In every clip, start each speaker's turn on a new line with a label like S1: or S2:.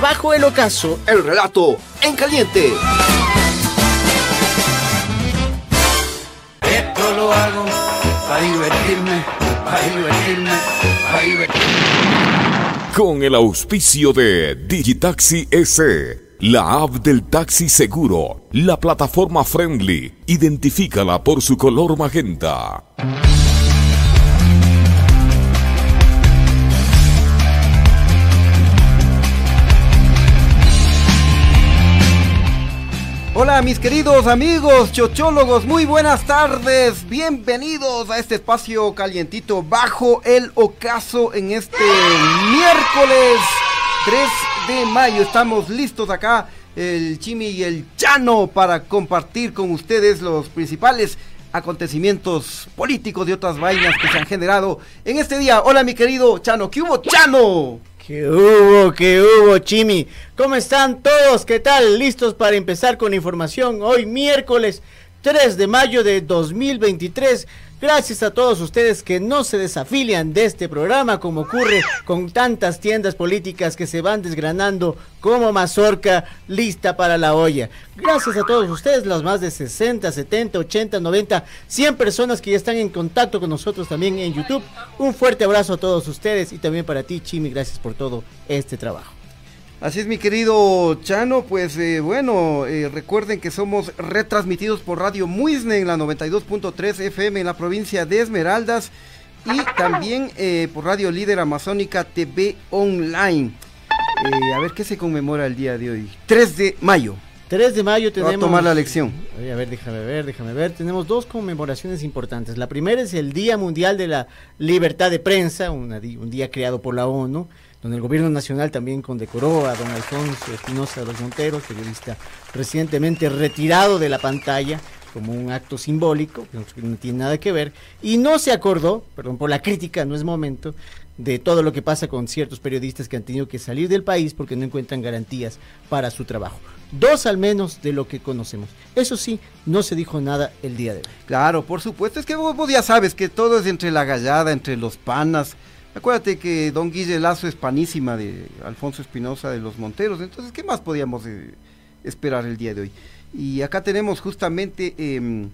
S1: Bajo el ocaso,
S2: el relato en caliente.
S3: Esto lo hago para divertirme, para divertirme, para divertirme.
S4: Con el auspicio de Digitaxi S. La app del taxi seguro, la plataforma friendly, identifícala por su color magenta.
S2: Mis queridos amigos chochólogos, muy buenas tardes, bienvenidos a este espacio calientito bajo el ocaso en este miércoles 3 de mayo. Estamos listos acá, el Chimi y el Chano, para compartir con ustedes los principales acontecimientos políticos de otras vainas que se han generado en este día. Hola mi querido Chano, ¿qué hubo Chano?
S1: ¿Qué hubo? ¿Qué hubo, Chimi? ¿Cómo están todos? ¿Qué tal? ¿Listos para empezar con información? Hoy miércoles 3 de mayo de 2023. Gracias a todos ustedes que no se desafilian de este programa como ocurre con tantas tiendas políticas que se van desgranando como mazorca lista para la olla. Gracias a todos ustedes, las más de 60, 70, 80, 90, 100 personas que ya están en contacto con nosotros también en YouTube. Un fuerte abrazo a todos ustedes y también para ti, Chimi, gracias por todo este trabajo.
S2: Así es, mi querido Chano, pues eh, bueno, eh, recuerden que somos retransmitidos por Radio Muisne en la 92.3 FM en la provincia de Esmeraldas y también eh, por Radio Líder Amazónica TV Online. a ver, ¿qué se conmemora el día de hoy? 3 de mayo.
S1: 3 de mayo tenemos...
S2: a tomar la lección.
S1: A ver, déjame ver, déjame ver. Tenemos dos conmemoraciones importantes. La primera es el Día Mundial de la Libertad de Prensa, un día creado por la ONU donde el gobierno nacional también condecoró a don Alfonso Espinosa de los Monteros, periodista recientemente retirado de la pantalla como un acto simbólico, que no tiene nada que ver, y no se acordó, perdón por la crítica, no es momento, de todo lo que pasa con ciertos periodistas que han tenido que salir del país porque no encuentran garantías para su trabajo. Dos al menos de lo que conocemos. Eso sí, no se dijo nada el día de hoy.
S2: Claro, por supuesto, es que vos, vos ya sabes que todo es entre la gallada, entre los panas, Acuérdate que don Guille Lazo es panísima de Alfonso Espinosa de los Monteros, entonces, ¿qué más podíamos eh, esperar el día de hoy? Y acá tenemos justamente em,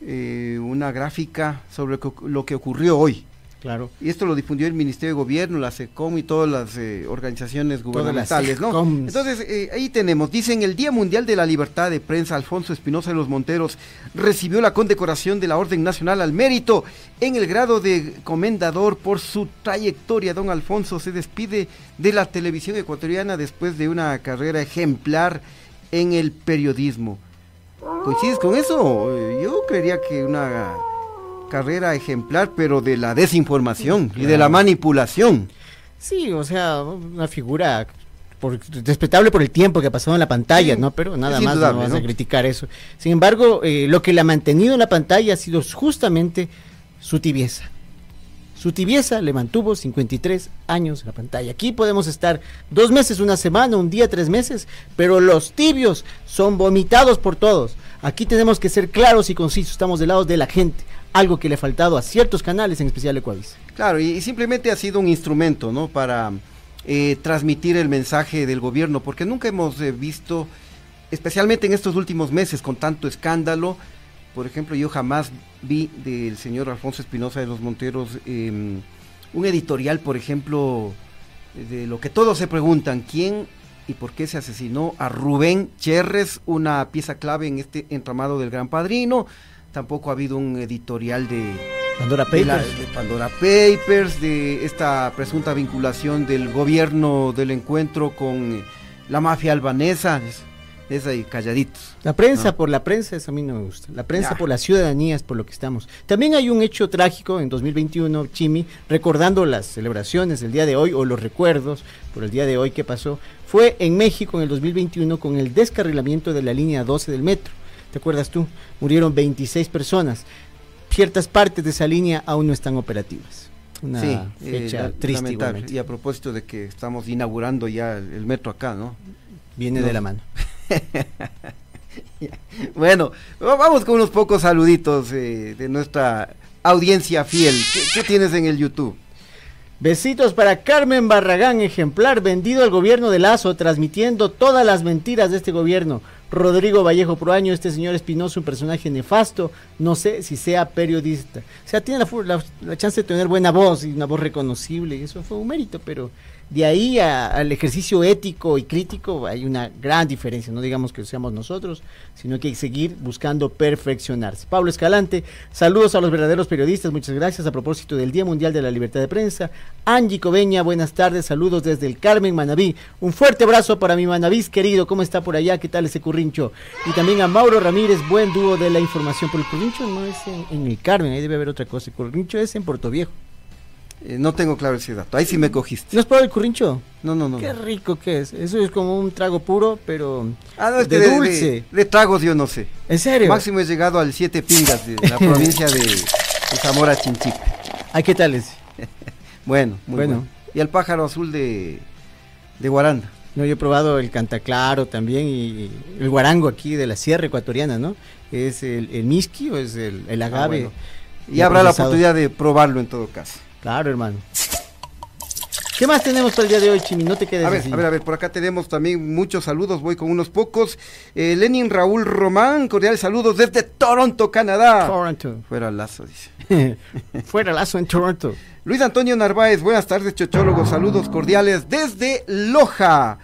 S2: eh, una gráfica sobre lo que ocurrió hoy.
S1: Claro.
S2: Y esto lo difundió el Ministerio de Gobierno, la SECOM y todas las eh, organizaciones gubernamentales, ¿no? Entonces, eh, ahí tenemos, dicen el Día Mundial de la Libertad de Prensa, Alfonso Espinosa de los Monteros recibió la condecoración de la Orden Nacional al Mérito en el grado de comendador por su trayectoria. Don Alfonso se despide de la televisión ecuatoriana después de una carrera ejemplar en el periodismo. ¿Coincides con eso? Yo creería que una carrera ejemplar, pero de la desinformación y de la manipulación.
S1: Sí, o sea, una figura respetable por el tiempo que ha pasado en la pantalla, ¿no? Pero nada más no vas a criticar eso. Sin embargo, eh, lo que le ha mantenido en la pantalla ha sido justamente su tibieza. Su tibieza le mantuvo 53 años en la pantalla. Aquí podemos estar dos meses, una semana, un día, tres meses, pero los tibios son vomitados por todos. Aquí tenemos que ser claros y concisos, estamos del lado de la gente algo que le ha faltado a ciertos canales, en especial Ecuavis.
S2: Claro, y, simplemente ha sido un instrumento, ¿no? Para eh, transmitir el mensaje del gobierno, porque nunca hemos eh, visto, especialmente en estos últimos meses, con tanto escándalo, por ejemplo, yo jamás vi del señor Alfonso Espinosa de los Monteros em, un editorial, por ejemplo, de lo que todos se preguntan, ¿quién y por qué se asesinó a Rubén Cherres, una pieza clave en este entramado del Gran Padrino? Tampoco ha habido un editorial de
S1: Pandora Papers.
S2: De, Pandora Papers, de esta presunta vinculación del gobierno del encuentro con la mafia albanesa. es ahí, calladitos.
S1: La prensa por la prensa, eso a mí no me gusta. La prensa por la ciudadanía es por lo que estamos. También hay un hecho trágico en 2021, Chimi, recordando las celebraciones del día de hoy o los recuerdos por el día de hoy que pasó. Fue en México en el 2021 con el descarrilamiento de la línea 12 del metro. ¿Te acuerdas tú? Murieron 26 personas. Ciertas partes de esa línea aún no están operativas. Una
S2: sí,
S1: fecha
S2: eh,
S1: triste.
S2: lamentable. Y a propósito de que estamos inaugurando ya el, el metro acá, ¿no?
S1: Viene
S2: no.
S1: de la mano.
S2: Bueno, va- vamos con unos pocos saluditos eh, de nuestra audiencia fiel. ¿Qué, qué tienes en el YouTube?
S1: Besitos para Carmen Barragán, ejemplar vendido al gobierno de Lazo, transmitiendo todas las mentiras de este gobierno. Rodrigo Vallejo Proaño, este señor Espinoso, un personaje nefasto, no sé si sea periodista. O sea, tiene la, la- la chance de tener buena voz y una voz reconocible, y eso fue un mérito, pero de ahí a- al ejercicio ético y crítico hay una gran diferencia. No digamos que seamos nosotros, sino que hay que seguir buscando perfeccionarse. Pablo Escalante, saludos a los verdaderos periodistas, muchas gracias a propósito del Día Mundial de la Libertad de Prensa. Angie Coveña, buenas tardes, saludos desde el Carmen Manabí. Un fuerte abrazo para mi Manabís querido, ¿cómo está por allá? ¿Qué tal ese currincho? Y también a Mauro Ramírez, buen dúo de la información, pero el currincho no es en, en el Carmen, ahí debe haber otra cosa. El currincho es en Puerto Viejo.
S2: Eh, no tengo claro ese dato. Ahí sí me cogiste.
S1: ¿No has probado el currincho?
S2: No, no, no.
S1: Qué
S2: no.
S1: rico que es. Eso es como un trago puro, pero
S2: Ah, no, es
S1: de
S2: que de,
S1: dulce.
S2: de- de tragos yo no sé.
S1: ¿En serio?
S2: Máximo he llegado al Siete Pingas de la provincia de, Zamora Chinchipe.
S1: Ay, ¿qué tal es?
S2: Bueno, muy
S1: Bueno.
S2: bueno. Y el pájaro azul de, de Guaranda.
S1: No, yo he probado el cantaclaro también y el guarango aquí de la sierra ecuatoriana, ¿no? Es el, el misqui o es el, el agave.
S2: Ah, bueno. Y habrá la oportunidad de probarlo en todo caso.
S1: Claro, hermano. ¿Qué más tenemos para el día de hoy, Chimi? No te quedes
S2: A ver,
S1: así.
S2: a ver, a ver, por acá tenemos también muchos saludos, voy con unos pocos. Eh, Lenin Raúl Román, cordiales saludos desde Toronto, Canadá.
S1: Toronto.
S2: Fuera lazo, dice.
S1: Fuera lazo en Toronto.
S2: Luis Antonio Narváez, buenas tardes, chochólogos, saludos cordiales desde Loja.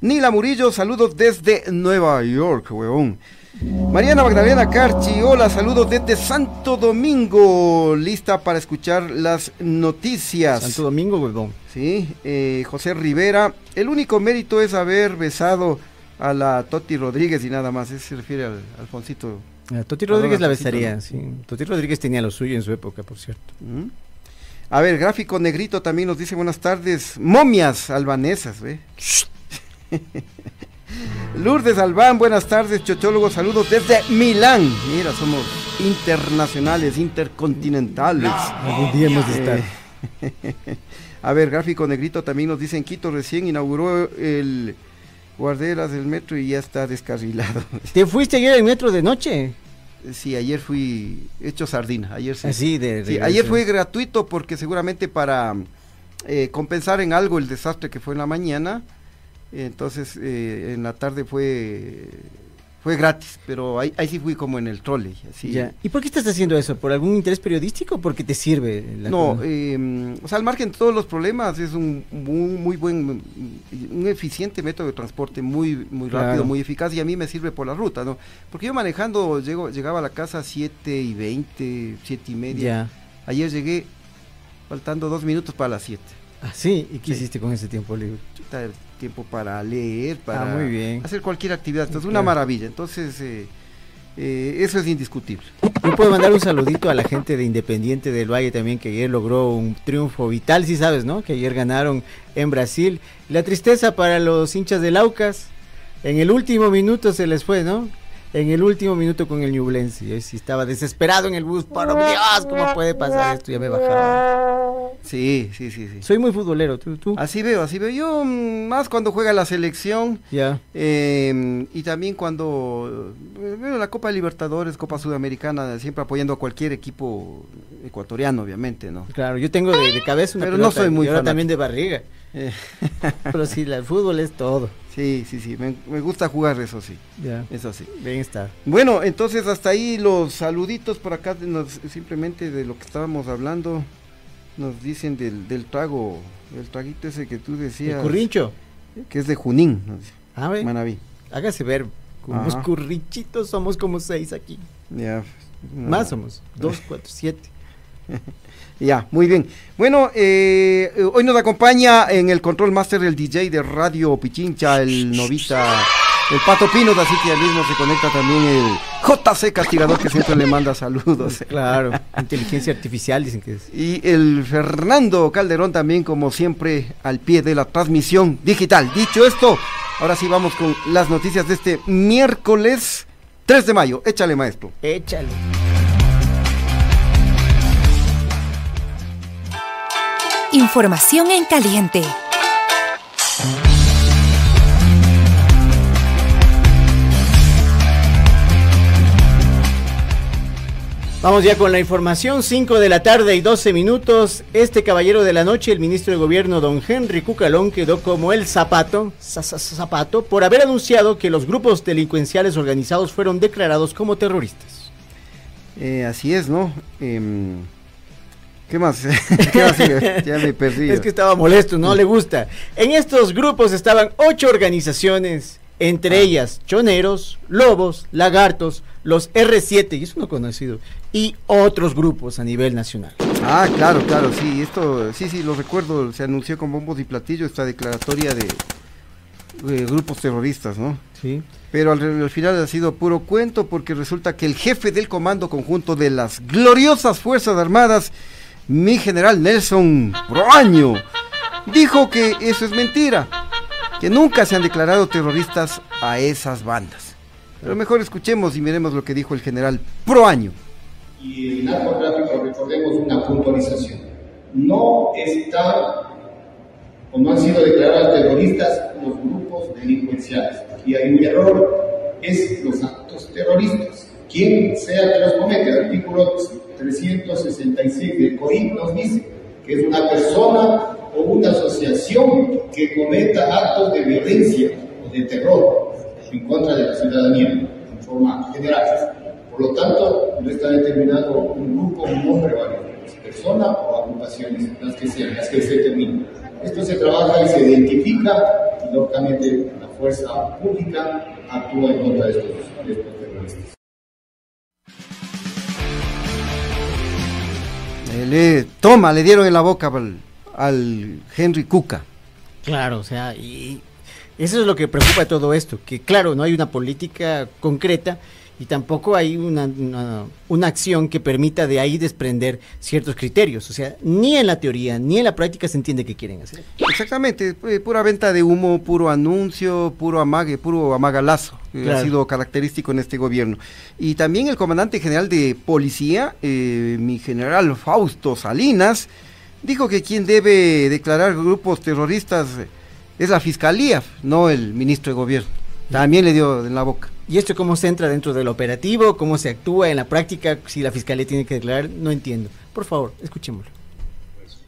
S2: Nila Murillo, saludos desde Nueva York, huevón. Mariana Magdalena Carchi, hola, saludos desde Santo Domingo, lista para escuchar las noticias.
S1: Santo Domingo, huevón.
S2: Sí, eh, José Rivera, el único mérito es haber besado a la Toti Rodríguez y nada más, se refiere al Alfonsito.
S1: A Toti
S2: Perdón,
S1: Rodríguez la besaría,
S2: ¿no?
S1: sí. Toti Rodríguez tenía lo suyo en su época, por cierto.
S2: ¿Mm? A ver, gráfico negrito también nos dice buenas tardes, momias albanesas, ¿ve? Lourdes Albán, buenas tardes, chochólogos, saludos desde Milán. Mira, somos internacionales, intercontinentales.
S1: Algún día hemos de estar.
S2: Eh, A ver, gráfico negrito también nos dice en Quito recién inauguró el guarderas del metro y ya está descarrilado.
S1: ¿Te fuiste ayer al metro de noche?
S2: Sí, ayer fui hecho sardina, ayer sí.
S1: Así de
S2: Sí, ayer fue gratuito porque seguramente para eh, compensar en algo el desastre que fue en la mañana, entonces eh, en la tarde fue fue gratis, pero ahí, ahí sí fui como en el trolley. Así.
S1: Ya. ¿Y por qué estás haciendo eso? ¿Por algún interés periodístico o porque te sirve? la
S2: No, eh, o sea, al margen de todos los problemas, es un muy, muy buen, un eficiente método de transporte, muy, muy rápido,
S1: Claro.
S2: muy eficaz, y a mí me sirve por la ruta, ¿no? Porque yo manejando, llego, llegaba a la casa a 7 y 20, 7 y media.
S1: Ya.
S2: Ayer llegué faltando dos minutos para las 7.
S1: Ah, sí. ¿Y qué
S2: Sí.
S1: hiciste con ese tiempo libre?
S2: Chuta, tiempo para leer, para
S1: Ah, muy bien.
S2: hacer cualquier actividad. Entonces,
S1: Claro.
S2: una maravilla. Entonces, eh, eh, eso es indiscutible.
S1: Yo puedo mandar un saludito a la gente de Independiente del Valle también, que ayer logró un triunfo vital, sí sabes, ¿no? Que ayer ganaron en Brasil. La tristeza para los hinchas del Aucas, en el último minuto se les fue, ¿no? En el último minuto con el Ñublense. Sí estaba desesperado en el bus, por Dios, ¿cómo puede pasar esto? Ya me bajaba.
S2: Sí, sí, sí, sí.
S1: Soy muy futbolero, ¿tú? tú?
S2: Así veo, así veo. Yo mm, más cuando juega la selección
S1: Ya.
S2: eh, y también cuando eh, veo la Copa de Libertadores, Copa Sudamericana, siempre apoyando a cualquier equipo ecuatoriano, obviamente, ¿no?
S1: Claro, yo tengo de, de cabeza una
S2: Pero no soy muy
S1: y ahora
S2: fanático.
S1: también de barriga.
S2: Eh,
S1: Pero sí, el fútbol es todo.
S2: Sí, sí, sí. Me, me gusta jugar, eso sí.
S1: Ya.
S2: Eso sí.
S1: Bien está.
S2: Bueno, entonces hasta ahí los saluditos por acá, nos- simplemente de lo que estábamos hablando. Nos dicen del, del trago, el traguito ese que tú
S1: El
S2: decías.
S1: currincho.
S2: Que es de Junín, nos dice,
S1: A ver.
S2: Manaví.
S1: Hágase ver, con unos
S2: Ajá.
S1: currichitos somos como seis aquí.
S2: Ya, no.
S1: Más somos, dos, cuatro, siete.
S2: Ya, muy bien. Bueno, eh, hoy nos acompaña en el control master el DJ de Radio Pichincha, el novita el Pato Pinos, así que al mismo se conecta también el JC Castigador que siempre le manda saludos.
S1: Claro, inteligencia artificial dicen que es.
S2: Y el Fernando Calderón también como siempre al pie de la transmisión digital. Dicho esto, ahora sí vamos con las noticias de este miércoles 3 de mayo. Échale maestro.
S1: Échale.
S5: Información en caliente.
S1: Vamos ya con la información, 5 de la tarde y 12 minutos. Este caballero de la noche, el ministro de Gobierno, don Henry Cucalón, quedó como el zapato, zapato, por haber anunciado que los grupos delincuenciales organizados fueron declarados como terroristas.
S2: Eh, así es, ¿no? Em, ¿Qué más? ¿Qué más?
S1: ya me perdí. Es que estaba molesto, no le gusta. En estos grupos estaban ocho organizaciones entre ellas choneros, lobos, lagartos, los R7, y eso no conocido, y otros grupos a nivel nacional.
S2: Ah, claro, claro, sí, esto, sí, sí, lo recuerdo, se anunció con bombos y platillos esta declaratoria de, grupos terroristas, ¿no?
S1: Sí.
S2: Pero al, final ha sido puro cuento porque resulta que el jefe del comando conjunto de las gloriosas Fuerzas Armadas, mi general Nelson Proaño, dijo que eso es mentira que nunca se han declarado terroristas a esas bandas. Pero mejor escuchemos y miremos lo que dijo el general Proaño.
S6: Y el narcotráfico, recordemos una puntualización, no están o no han sido declarados terroristas los grupos delincuenciales. Aquí hay un error, es los actos terroristas. Quien sea que los comete, artículo 366 del COI nos dice que es una persona o una asociación que cometa actos de violencia o de terror en contra de la ciudadanía en forma general. Por lo tanto, no está determinado un grupo, un nombre o persona o agrupaciones, las que sean, las que se determinen. Esto se trabaja y se identifica y lógicamente la fuerza pública actúa en contra de estos, de estos terroristas.
S2: Le, toma, le dieron en la boca al Henry Cuca.
S1: Claro, o sea, y eso es lo que preocupa todo esto, que claro, no hay una política concreta y tampoco hay una, una, acción que permita de ahí desprender ciertos criterios. O sea, ni en la teoría ni en la práctica se entiende qué quieren hacer.
S2: Exactamente, pura venta de humo, puro anuncio, puro amague, puro amagalazo, que ha sido característico en este gobierno. Y también el comandante general de policía, eh, mi general Fausto Salinas, dijo que quien debe declarar grupos terroristas es la fiscalía, no el ministro de gobierno. También le dio en la boca.
S1: ¿Y esto cómo se entra dentro del operativo? ¿Cómo se actúa en la práctica? Si la fiscalía tiene que declarar, no entiendo. Por favor, escuchémoslo.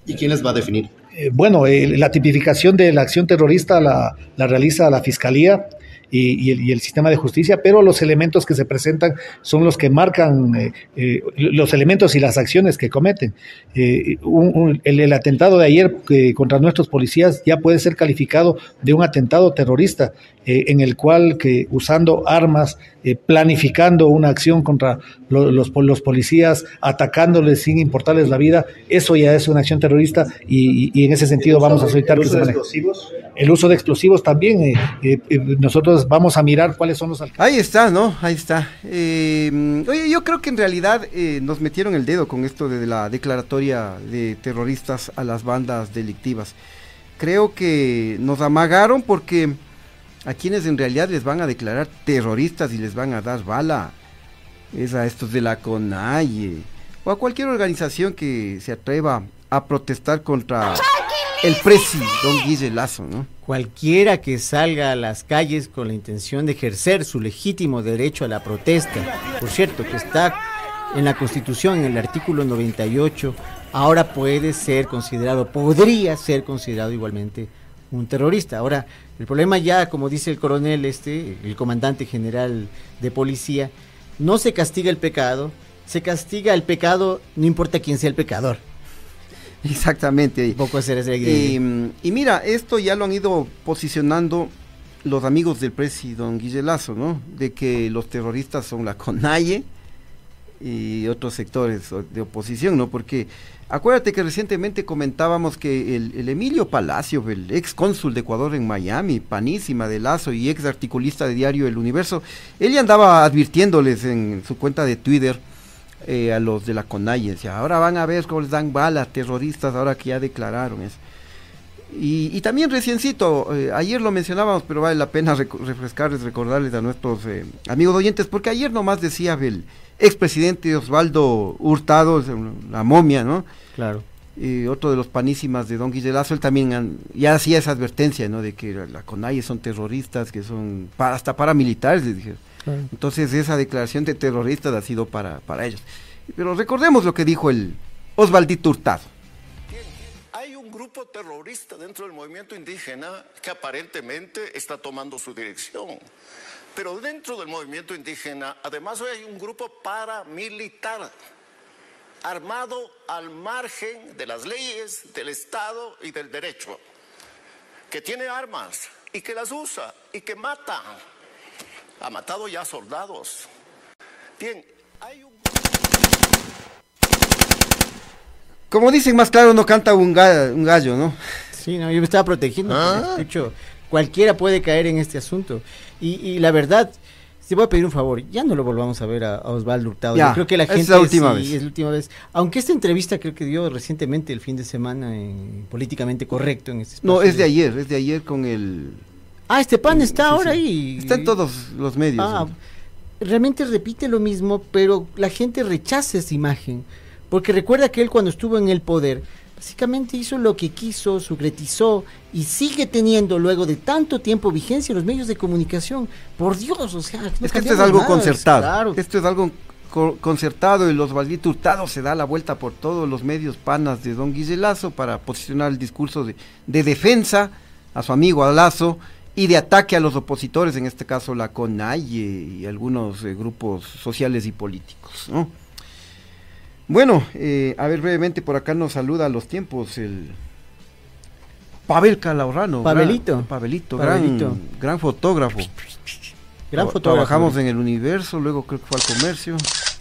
S7: ¿Y quién les va a definir?
S8: Eh, bueno, eh, la tipificación de la acción terrorista la, la realiza la fiscalía y, el, sistema de justicia, pero los elementos que se presentan son los que marcan eh, eh, los elementos y las acciones que cometen. Eh, el, atentado de ayer contra nuestros policías ya puede ser calificado de un atentado terrorista, en el cual que usando armas, planificando una acción contra los, los, policías, atacándoles sin importarles la vida, eso ya es una acción terrorista y, en ese sentido vamos a solicitar que se maneje. El uso de explosivos también, nosotros vamos a mirar cuáles son los
S2: alcances. Ahí está, ¿no? Ahí está. Eh, oye, yo creo que en realidad eh, nos metieron el dedo con esto de la declaratoria de terroristas a las bandas delictivas. Creo que nos amagaron porque a quienes en realidad les van a declarar terroristas y les van a dar bala. Es a estos de la CONAIE. O a cualquier organización que se atreva a protestar contra el presi, don Guille Lazo, ¿no?
S1: Cualquiera que salga a las calles con la intención de ejercer su legítimo derecho a la protesta, por cierto, que está en la Constitución, en el artículo 98, ahora puede ser considerado, podría ser considerado igualmente un terrorista. Ahora, el problema ya, como dice el coronel este, el comandante general de policía, no se castiga el pecado, se castiga el pecado, no importa quién sea el pecador.
S2: Exactamente.
S1: Poco hacer ese
S2: y, y mira, esto ya lo han ido posicionando los amigos del presidente Guille Lazo, ¿no? De que los terroristas son la CONAIE y otros sectores de oposición, ¿no? Porque acuérdate que recientemente comentábamos que el, Emilio Palacio, el ex cónsul de Ecuador en Miami, panísima de Lazo y ex articulista de diario El Universo, él ya andaba advirtiéndoles en su cuenta de Twitter eh, a los de la decía, ahora van a ver cómo les dan balas terroristas ahora que ya declararon eso. Y, también reciencito, eh, ayer lo mencionábamos, pero vale la pena refrescarles, recordarles a nuestros eh, amigos oyentes, porque ayer nomás decía el expresidente Osvaldo Hurtado, la momia, ¿no?
S1: Claro.
S2: Y otro de los panísimas de Don Guillelazo, él también ya hacía esa advertencia, ¿no? De que la CONAIE son terroristas, que son hasta paramilitares, les dije. Entonces esa declaración de terroristas ha sido para, para ellos. Pero recordemos lo que dijo el Osvaldito Hurtado
S9: grupo terrorista dentro del movimiento indígena que aparentemente está tomando su dirección. Pero dentro del movimiento indígena, además hoy hay un grupo paramilitar armado al margen de las leyes del Estado y del derecho, que tiene armas y que las usa y que mata. Ha matado ya soldados. Bien, hay un...
S2: Como dicen más claro, no canta un, gallo, ¿no?
S1: Sí, no, yo me estaba protegiendo. ¿Ah? Escucho, cualquiera puede caer en este asunto. Y, la verdad, te voy a pedir un favor, ya no lo volvamos a ver a, Osvaldo Hurtado. yo creo que la gente
S2: es la última vez.
S1: es la última vez. Aunque esta entrevista creo que dio recientemente el fin de semana en Políticamente Correcto en este
S2: No, es de ayer, es de ayer con el
S1: Ah, este pan está ahora ahí.
S2: Está en todos los medios. Ah,
S1: realmente repite lo mismo, pero la gente rechaza esa imagen. Porque recuerda que él cuando estuvo en el poder, básicamente hizo lo que quiso, sucretizó y sigue teniendo luego de tanto tiempo vigencia en los medios de comunicación. Por Dios, o sea,
S2: es que esto es algo concertado. Esto es algo concertado y los Valdito Hurtado se da la vuelta por todos los medios panas de Don Guillelazo para posicionar el discurso de, defensa a su amigo Alazo y de ataque a los opositores, en este caso la CONAIE y algunos eh, grupos sociales y políticos, ¿no? Bueno, eh, a ver brevemente, por acá nos saluda a los tiempos el Pavel Calahorrano.
S1: Pavelito.
S2: Pavelito, Gran, gran fotógrafo. Gran fotógrafo. Trabajamos en el universo, luego creo que fue al comercio.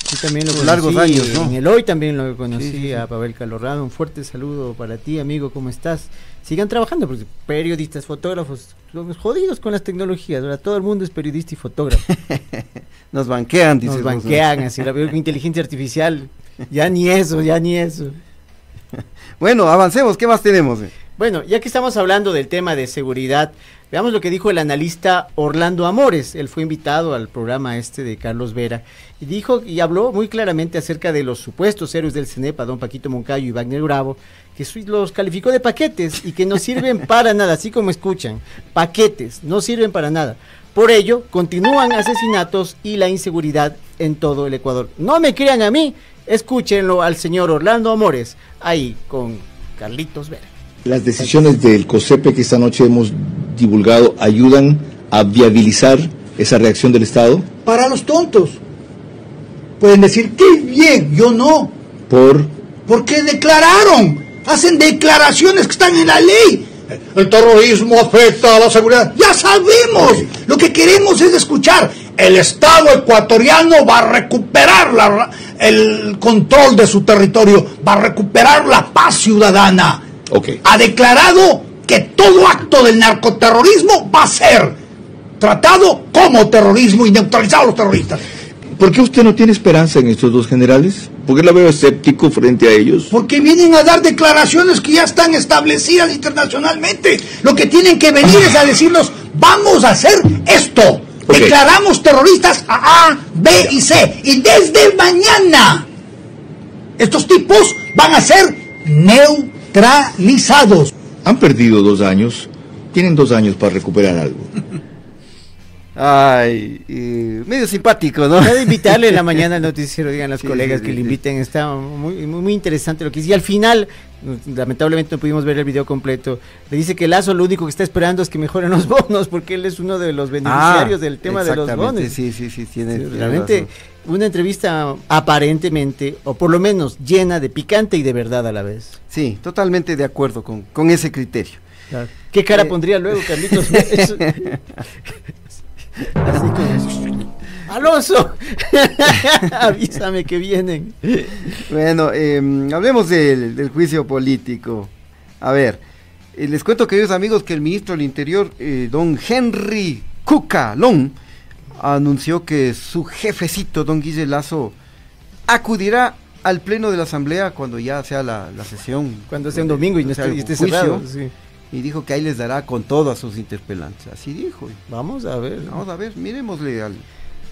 S1: Sí, también lo conocí, largos años, En el hoy también lo conocí a Pavel Calorrano. Un fuerte saludo para ti, amigo, ¿cómo estás? Sigan trabajando, porque periodistas, fotógrafos, somos jodidos con las tecnologías. Ahora todo el mundo es periodista y fotógrafo.
S2: Nos banquean,
S1: dice. Nos banquean, así la inteligencia artificial ya ni eso, ya ni eso.
S2: Bueno, avancemos, ¿qué más tenemos?
S1: Bueno, ya que estamos hablando del tema de seguridad, veamos lo que dijo el analista Orlando Amores. Él fue invitado al programa este de Carlos Vera y dijo y habló muy claramente acerca de los supuestos héroes del CENEPA, don Paquito Moncayo y Wagner Bravo, que los calificó de paquetes y que no sirven para nada, así como escuchan, paquetes, no sirven para nada. Por ello, continúan asesinatos y la inseguridad en todo el Ecuador. No me crean a mí, Escúchenlo al señor Orlando Amores, ahí con Carlitos Vera.
S10: Las decisiones del COSEPE que esta noche hemos divulgado ayudan a viabilizar esa reacción del Estado.
S11: Para los tontos. Pueden decir, qué bien, yo no.
S10: ¿Por?
S11: Porque declararon. Hacen declaraciones que están en la ley. El terrorismo afecta a la seguridad. Ya sabemos. Lo que queremos es escuchar el Estado ecuatoriano va a recuperar el control de su territorio, va a recuperar la paz ciudadana. Ha declarado que todo acto del narcoterrorismo va a ser tratado como terrorismo y neutralizado a los terroristas.
S10: ¿Por qué usted no tiene esperanza en estos dos generales? ¿Por qué la veo escéptico frente a ellos?
S11: Porque vienen a dar declaraciones que ya están establecidas internacionalmente. Lo que tienen que venir es a decirnos, vamos a hacer esto. Declaramos terroristas a A, B y C. Y desde mañana estos tipos van a ser neutralizados.
S10: Han perdido dos años. Tienen dos años para recuperar algo.
S2: Ay, medio simpático, ¿no?
S1: Puede invitarle en la mañana al noticiero, digan los colegas que le inviten, está muy, muy, interesante lo que dice. Y al final, lamentablemente no pudimos ver el video completo, le dice que Lazo lo único que está esperando es que mejoren los bonos, porque él es uno de los beneficiarios ah, del tema de los bonos.
S2: Sí, sí, sí, tiene,
S1: realmente una entrevista aparentemente, o por lo menos llena de picante y de verdad a la vez.
S2: Sí, totalmente de acuerdo con, con ese criterio.
S1: ¿Qué cara eh, pondría luego, Carlitos? Alonso, avísame que vienen.
S2: Bueno, em, hablemos del, juicio político. A ver, eh, les cuento, queridos amigos, que el ministro del Interior, eh, don Henry Cucalón, anunció que su jefecito, don Guille Lazo, acudirá al pleno de la asamblea cuando ya sea la, sesión.
S1: Cuando sea un domingo y no esté, esté cerrado.
S2: Y dijo que ahí les dará con todo a sus interpelantes. Así dijo.
S1: Vamos a ver.
S2: Vamos a ver, miremosle al,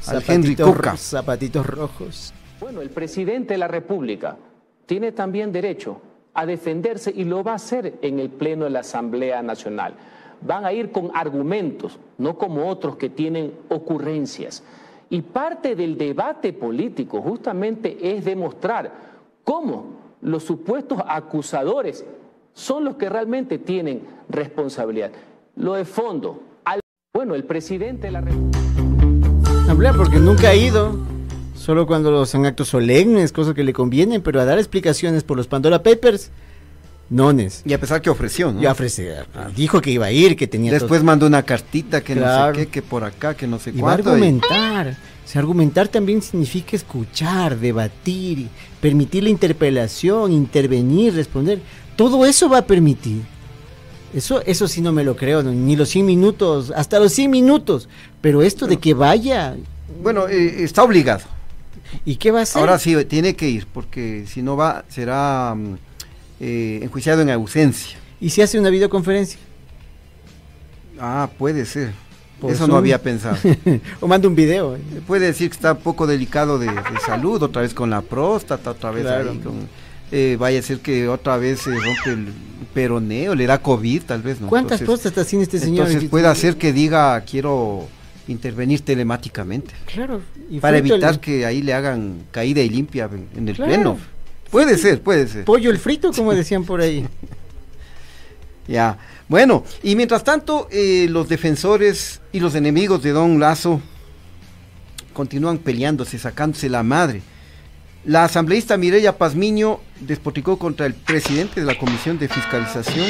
S1: al Henry. Zapatitos rojos.
S12: Bueno, el presidente de la República tiene también derecho a defenderse y lo va a hacer en el pleno de la Asamblea Nacional. Van a ir con argumentos, no como otros que tienen ocurrencias. Y parte del debate político justamente es demostrar cómo los supuestos acusadores son los que realmente tienen responsabilidad. Lo de fondo, bueno, el presidente de la República.
S1: Porque nunca ha ido, solo cuando son actos solemnes, cosas que le convienen, pero a dar explicaciones por los Pandora Papers. Nones.
S2: Y a pesar que ofreció, ¿no?
S1: Ya ofreció. Dijo que iba a ir, que tenía.
S2: Después mandó una cartita que no sé qué, que por acá, que no sé cuánto.
S1: argumentar. argumentar también significa escuchar, debatir, permitir la interpelación, intervenir, responder. Todo eso va a permitir. Eso, eso sí no me lo creo, ni los 100 minutos, hasta los 100 minutos. Pero esto de que vaya.
S2: Bueno, eh, está obligado.
S1: ¿Y qué va a hacer?
S2: Ahora sí, tiene que ir, porque si no va, será mm, eh, enjuiciado en ausencia.
S1: ¿Y si hace una videoconferencia?
S2: Ah, puede ser. Eso no había pensado.
S1: o manda un video.
S2: Puede decir que está un poco delicado de, salud, otra vez con la próstata, otra vez ahí con eh, vaya a ser que otra vez se rompe el peroneo, le da COVID, tal vez, ¿no?
S1: ¿Cuántas próstatas tiene este señor?
S2: Entonces puede hacer que diga, quiero intervenir telemáticamente.
S1: Claro.
S2: para evitar que ahí le hagan caída y limpia en el pleno. Puede ser, puede ser.
S1: Pollo el frito, como decían por ahí.
S2: ya. Bueno, y mientras tanto, eh, los defensores y los enemigos de Don Lazo continúan peleándose, sacándose la madre. La asambleísta Mireya Pazmiño despotricó contra el presidente de la Comisión de Fiscalización,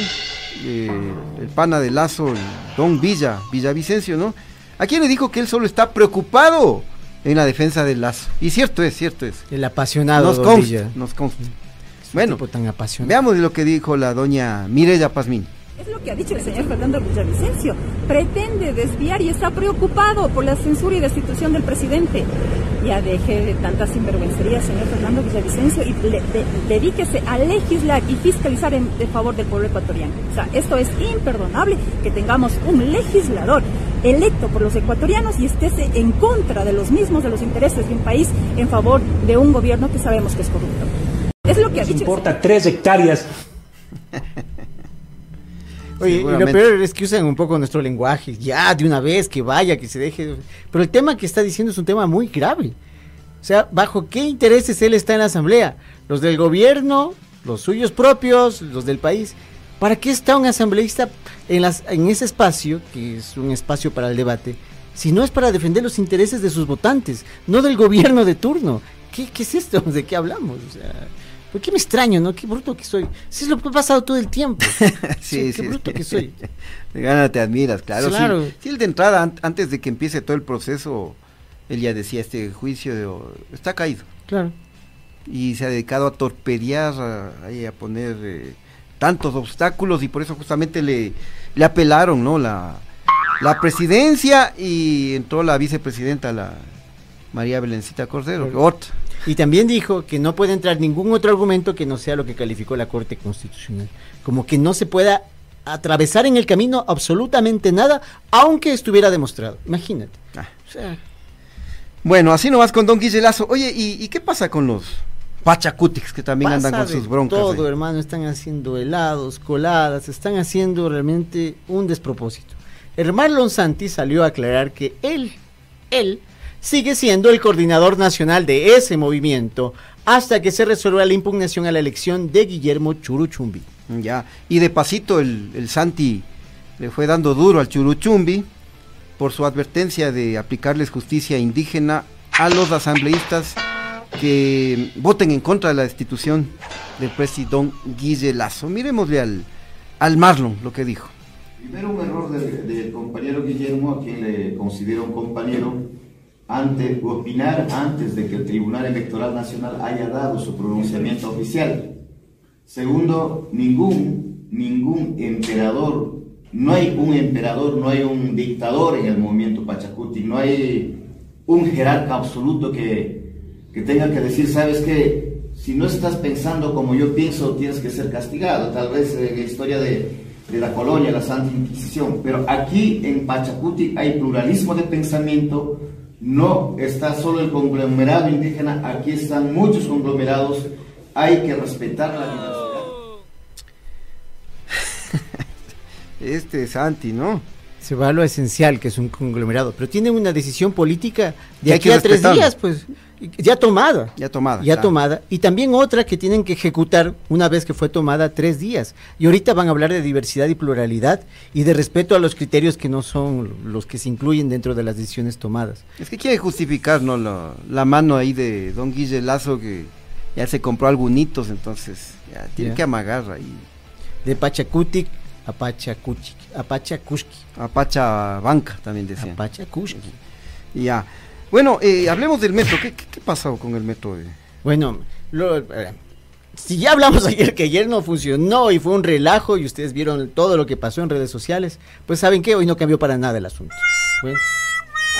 S2: eh, el pana de Lazo, don Villa, Villavicencio, ¿no? A quien le dijo que él solo está preocupado en la defensa del Lazo. Y cierto es, cierto es.
S1: El apasionado
S2: nos
S1: don Villa.
S2: Nos consta. Bueno, tan apasionado. veamos lo que dijo la doña Mireya Pazmiño.
S13: Es lo que ha dicho el señor Fernando Villavicencio. Pretende desviar y está preocupado por la censura y destitución del presidente. Ya deje de tantas sinvergüencerías, señor Fernando Villavicencio, y dedíquese a legislar y fiscalizar en favor del pueblo ecuatoriano. O sea, esto es imperdonable que tengamos un legislador electo por los ecuatorianos y esté en contra de los mismos, de los intereses de un país, en favor de un gobierno que sabemos que es corrupto. Es lo que ha dicho.
S14: Importa tres hectáreas.
S1: Oye, y lo peor es que usan un poco nuestro lenguaje, ya, de una vez, que vaya, que se deje. Pero el tema que está diciendo es un tema muy grave. O sea, ¿bajo qué intereses él está en la asamblea? ¿Los del gobierno? ¿Los suyos propios? ¿Los del país? ¿Para qué está un asambleísta en, las, en ese espacio, que es un espacio para el debate, si no es para defender los intereses de sus votantes, no del gobierno de turno? ¿Qué, qué es esto? ¿De qué hablamos? O sea, ¿Por qué me extraño, no? Qué bruto que soy. Si es lo que ha pasado todo el tiempo.
S2: sí, sí, qué bruto que soy. De gana te admiras, claro. claro. Sí, él de entrada, antes de que empiece todo el proceso, él ya decía, este juicio está caído.
S1: Claro.
S2: Y se ha dedicado a torpedear, a, a poner eh, tantos obstáculos y por eso justamente le, le apelaron, ¿no? La, la presidencia y entró la vicepresidenta, la María Belencita Cordero, otra
S1: y también dijo que no puede entrar ningún otro argumento que no sea lo que calificó la Corte Constitucional. Como que no se pueda atravesar en el camino absolutamente nada, aunque estuviera demostrado. Imagínate. Ah.
S2: Bueno, así nomás con Don Guillelazo. Oye, ¿y, qué pasa con los pachacutics que también andan con sus broncas?
S1: Todo, hermano, están haciendo helados, coladas, están haciendo realmente un despropósito. Hermano Santi salió a aclarar que él, él, sigue siendo el coordinador nacional de ese movimiento hasta que se resuelva la impugnación a la elección de Guillermo Churuchumbi.
S2: Ya, y de pasito el, Santi le fue dando duro al Churuchumbi por su advertencia de aplicarles justicia indígena a los asambleístas que voten en contra de la destitución del presidente Guille Lazo. Miremosle al, al Marlon lo que dijo.
S15: Primero un error del, del compañero Guillermo, a quien le considero un compañero,
S14: ante, opinar antes de que el Tribunal Electoral Nacional haya dado su pronunciamiento oficial. Segundo, ningún, ningún emperador, no hay un emperador, no hay un dictador en el movimiento Pachacuti, no hay un jerarca absoluto que, que tenga que decir, sabes que si no estás pensando como yo pienso, tienes que ser castigado. Tal vez en la historia de, de la colonia, la Santa Inquisición. Pero aquí en Pachacuti hay pluralismo de pensamiento, no está solo el conglomerado indígena, aquí están muchos conglomerados, hay que respetar la diversidad.
S2: Este es Santi, ¿no?
S1: Se va a lo esencial, que es un conglomerado, pero tienen una decisión política de aquí a tres días, pues ya tomada.
S2: Ya tomada.
S1: Ya tomada. Y también otra que tienen que ejecutar una vez que fue tomada tres días. Y ahorita van a hablar de diversidad y pluralidad y de respeto a los criterios que no son los que se incluyen dentro de las decisiones tomadas.
S2: Es que quiere justificar, ¿no? La, la mano ahí de don Guille Lazo que ya se compró algunitos, entonces ya tiene que amagar ahí.
S1: De Pachacutic a Pachacuchi, a Pachacushki.
S2: A Pachabanca también decían.
S1: A Pachacushki.
S2: Ya. Bueno, eh, hablemos del metro. ¿Qué, qué, pasó con el metro?
S1: Bueno, lo, eh, si ya hablamos ayer que ayer no funcionó y fue un relajo y ustedes vieron todo lo que pasó en redes sociales, pues saben que hoy no cambió para nada el asunto. Bueno,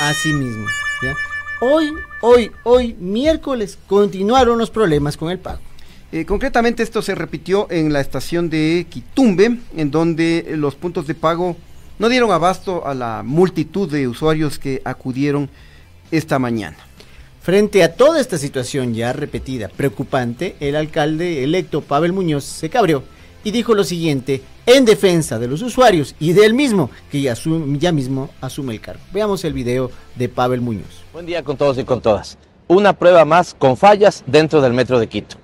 S1: así mismo. ¿ya? Hoy, hoy, hoy, miércoles, continuaron los problemas con el pago.
S2: Eh, concretamente esto se repitió en la estación de Quitumbe, en donde los puntos de pago no dieron abasto a la multitud de usuarios que acudieron esta mañana.
S1: Frente a toda esta situación ya repetida, preocupante, el alcalde electo Pavel Muñoz se cabrió y dijo lo siguiente en defensa de los usuarios y de él mismo, que ya, ya mismo asume el cargo. Veamos el video de Pavel Muñoz.
S15: Buen día con todos y con todas. Una prueba más con fallas dentro del metro de Quito.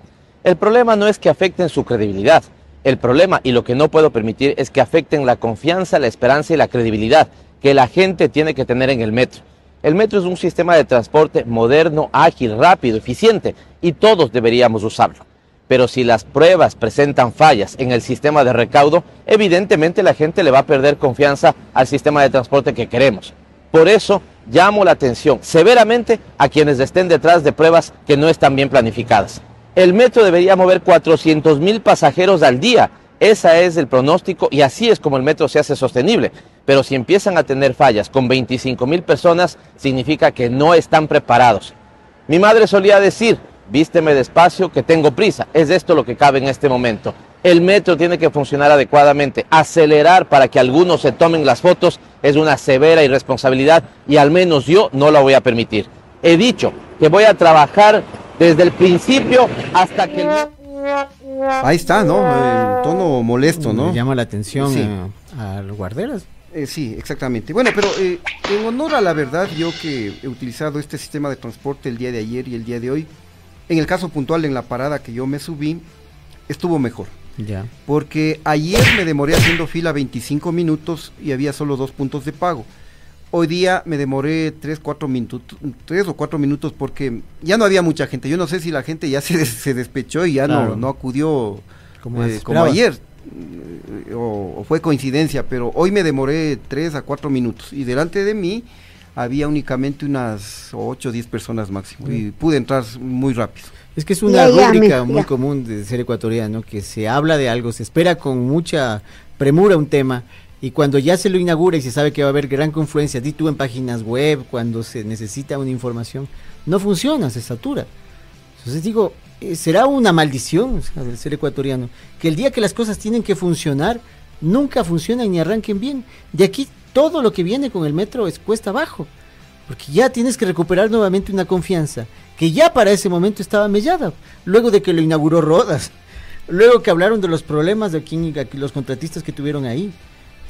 S15: El problema no es que afecten su credibilidad. El problema y lo que no puedo permitir es que afecten la confianza, la esperanza y la credibilidad que la gente tiene que tener en el metro. El metro es un sistema de transporte moderno, ágil, rápido, eficiente y todos deberíamos usarlo. Pero si las pruebas presentan fallas en el sistema de recaudo, evidentemente la gente le va a perder confianza al sistema de transporte que queremos. Por eso llamo la atención severamente a quienes estén detrás de pruebas que no están bien planificadas. El metro debería mover 400 mil pasajeros al día. Ese es el pronóstico y así es como el metro se hace sostenible. Pero si empiezan a tener fallas con 25 mil personas, significa que no están preparados. Mi madre solía decir, vísteme despacio que tengo prisa. Es esto lo que cabe en este momento. El metro tiene que funcionar adecuadamente. Acelerar para que algunos se tomen las fotos es una severa irresponsabilidad y al menos yo no la voy a permitir. He dicho que voy a trabajar desde el principio hasta que...
S2: Ahí está, ¿no? El tono molesto, ¿no?
S1: llama la atención a, a los guarderas.
S2: Eh, sí, exactamente. Bueno, pero eh, en honor a la verdad, yo que he utilizado este sistema de transporte el día de ayer y el día de hoy, en el caso puntual, en la parada que yo me subí, estuvo mejor.
S1: Ya.
S2: Porque ayer me demoré haciendo fila 25 minutos y había solo dos puntos de pago. Hoy día me demoré 3, 4 minutos, 3 o 4 minutos porque ya no había mucha gente. Yo no sé si la gente ya se, se despechó y ya no, no acudió como, eh, como ayer o, fue coincidencia, pero hoy me demoré 3 a 4 minutos y delante de mí había únicamente unas 8 o 10 personas máximo y pude entrar muy rápido.
S1: Es que es una rúbrica muy común de ser ecuatoriano, que se habla de algo, se espera con mucha premura un tema y cuando ya se lo inaugura y se sabe que va a haber gran confluencia, di tú en páginas web, cuando se necesita una información, no funciona, se satura. Entonces digo, eh, será una maldición del ser ecuatoriano, que el día que las cosas tienen que funcionar, nunca funcionan ni arranquen bien. De aquí todo lo que viene con el metro es cuesta abajo, porque ya tienes que recuperar nuevamente una confianza que ya para ese momento estaba mellada, luego de que lo inauguró Rodas, luego que hablaron de los problemas de aquí, los contratistas que tuvieron ahí.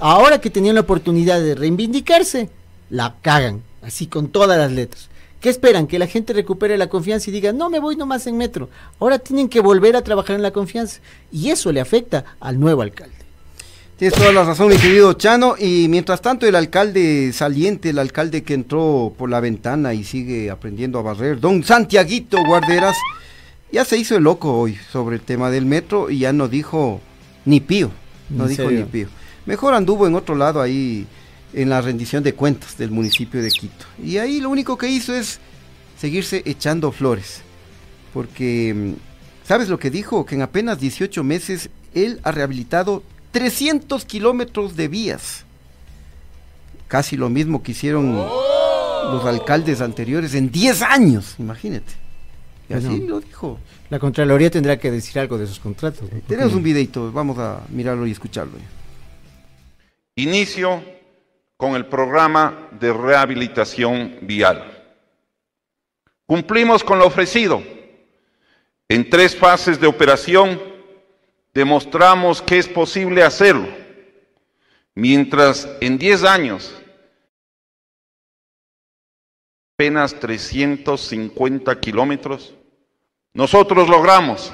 S1: Ahora que tenían la oportunidad de reivindicarse, la cagan, así con todas las letras. ¿Qué esperan? Que la gente recupere la confianza y diga, no me voy nomás en metro. Ahora tienen que volver a trabajar en la confianza. Y eso le afecta al nuevo alcalde.
S2: Tienes toda la razón, mi querido Chano. Y mientras tanto, el alcalde saliente, el alcalde que entró por la ventana y sigue aprendiendo a barrer, don Santiaguito Guarderas, ya se hizo el loco hoy sobre el tema del metro y ya no dijo ni pío. No dijo ni pío. Mejor anduvo en otro lado ahí en la rendición de cuentas del municipio de Quito. Y ahí lo único que hizo es seguirse echando flores, porque mm, ¿sabes lo que dijo? Que en apenas 18 meses él ha rehabilitado 300 kilómetros de vías. Casi lo mismo que hicieron los alcaldes anteriores en 10 años, imagínate. Y así lo dijo.
S1: La Contraloría tendrá que decir algo de esos contratos.
S2: Tenemos un videito, vamos a mirarlo y escucharlo.
S16: Inicio con el programa de rehabilitación vial. Cumplimos con lo ofrecido. En tres fases de operación demostramos que es posible hacerlo, mientras en 10 años apenas 350 kilómetros, nosotros logramos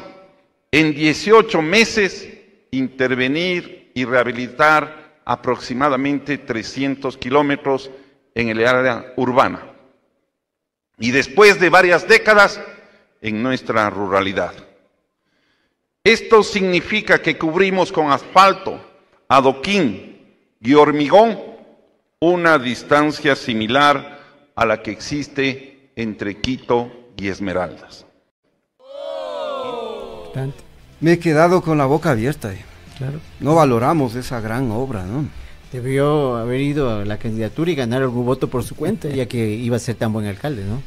S16: en 18 meses intervenir y rehabilitar aproximadamente 300 kilómetros en el área urbana y después de varias décadas en nuestra ruralidad. Esto significa que cubrimos con asfalto, adoquín y hormigón una distancia similar a la que existe entre Quito y Esmeraldas.
S2: Me he quedado con la boca abierta. No valoramos esa gran obra, ¿no?
S1: Debió haber ido a la candidatura y ganar algún voto por su cuenta, ya que iba a ser tan buen alcalde, ¿no?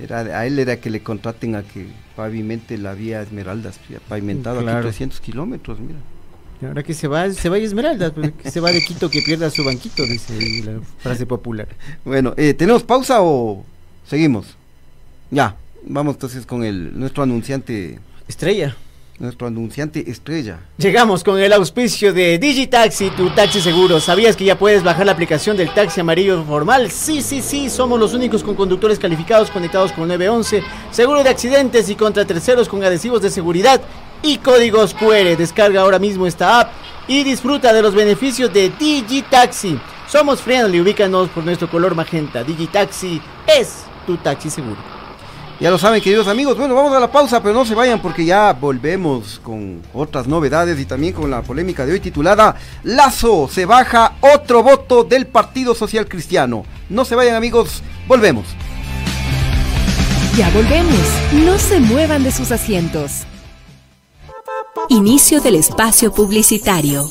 S2: Era, a él era que le contraten a que pavimente la vía Esmeraldas, pavimentado aquí 300 kilómetros, mira.
S1: Y ahora que se va, se va a Esmeraldas, pues, que se va de Quito que pierda su banquito, dice la frase popular.
S2: Bueno, eh, ¿tenemos pausa o seguimos? Ya, vamos entonces con el nuestro anunciante.
S1: Estrella
S2: nuestro anunciante estrella.
S1: Llegamos con el auspicio de Digitaxi, tu taxi seguro. ¿Sabías que ya puedes bajar la aplicación del taxi amarillo formal? Sí, sí, sí, somos los únicos con conductores calificados conectados con 911, seguro de accidentes y contra terceros con adhesivos de seguridad y códigos QR. Descarga ahora mismo esta app y disfruta de los beneficios de Digitaxi. Somos friendly, ubícanos por nuestro color magenta. Digitaxi es tu taxi seguro.
S2: Ya lo saben, queridos amigos. Bueno, vamos a la pausa, pero no se vayan porque ya volvemos con otras novedades y también con la polémica de hoy titulada Lazo se baja otro voto del Partido Social Cristiano. No se vayan, amigos, volvemos.
S5: Ya volvemos. No se muevan de sus asientos. Inicio del espacio publicitario.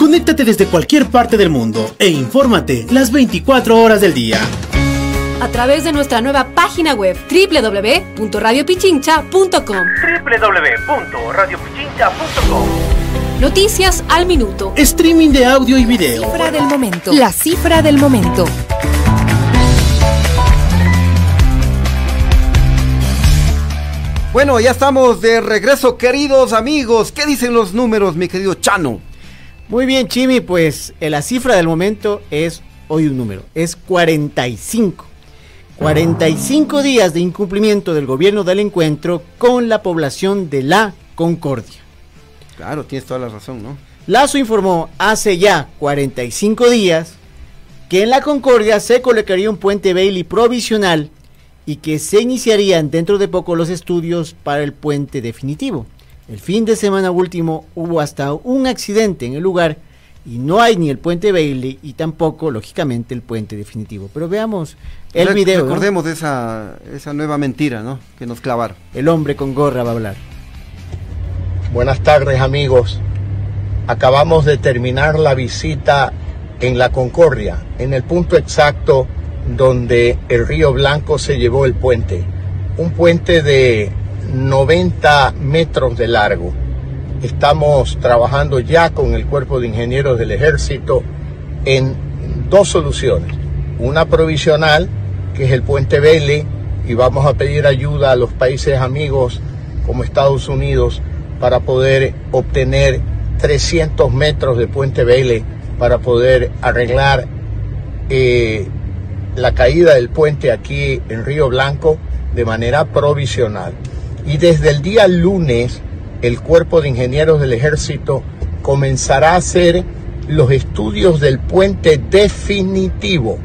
S17: Conéctate desde cualquier parte del mundo e infórmate las 24 horas del día
S18: a través de nuestra nueva página web www.radiopichincha.com.
S19: www.radiopichincha.com.
S18: Noticias al minuto.
S17: Streaming de audio y video.
S5: Cifra del momento. La cifra del momento.
S2: Bueno, ya estamos de regreso, queridos amigos. ¿Qué dicen los números, mi querido Chano?
S1: Muy bien, Chimi, pues eh, la cifra del momento es hoy un número, es 45. 45 días de incumplimiento del gobierno del encuentro con la población de La Concordia.
S2: Claro, tienes toda la razón, ¿no?
S1: Lazo informó hace ya 45 días que en La Concordia se colocaría un puente Bailey provisional y que se iniciarían dentro de poco los estudios para el puente definitivo. El fin de semana último hubo hasta un accidente en el lugar y no hay ni el puente Bailey y tampoco, lógicamente, el puente definitivo. Pero veamos el video.
S2: Recordemos de esa, esa nueva mentira, ¿no? Que nos clavaron.
S1: El hombre con gorra va a hablar.
S20: Buenas tardes, amigos. Acabamos de terminar la visita en la Concordia, en el punto exacto donde el río Blanco se llevó el puente. Un puente de 90 metros de largo Estamos trabajando ya con el cuerpo de ingenieros del ejército en dos soluciones. Una provisional, que es el puente Vélez, y vamos a pedir ayuda a los países amigos como Estados Unidos para poder obtener 300 metros de puente Vélez para poder arreglar eh, la caída del puente aquí en Río Blanco de manera provisional. Y desde el día lunes el Cuerpo de Ingenieros del Ejército comenzará a hacer los estudios del puente definitivo,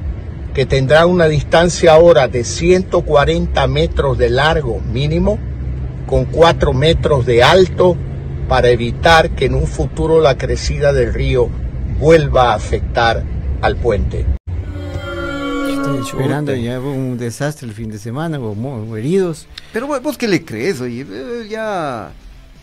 S20: que tendrá una distancia ahora de 140 metros de largo mínimo, con 4 metros de alto, para evitar que en un futuro la crecida del río vuelva a afectar al puente.
S1: Estoy esperando, ya hubo un desastre el fin de semana, hubo heridos.
S2: Pero vos qué le crees, oye, eh, ya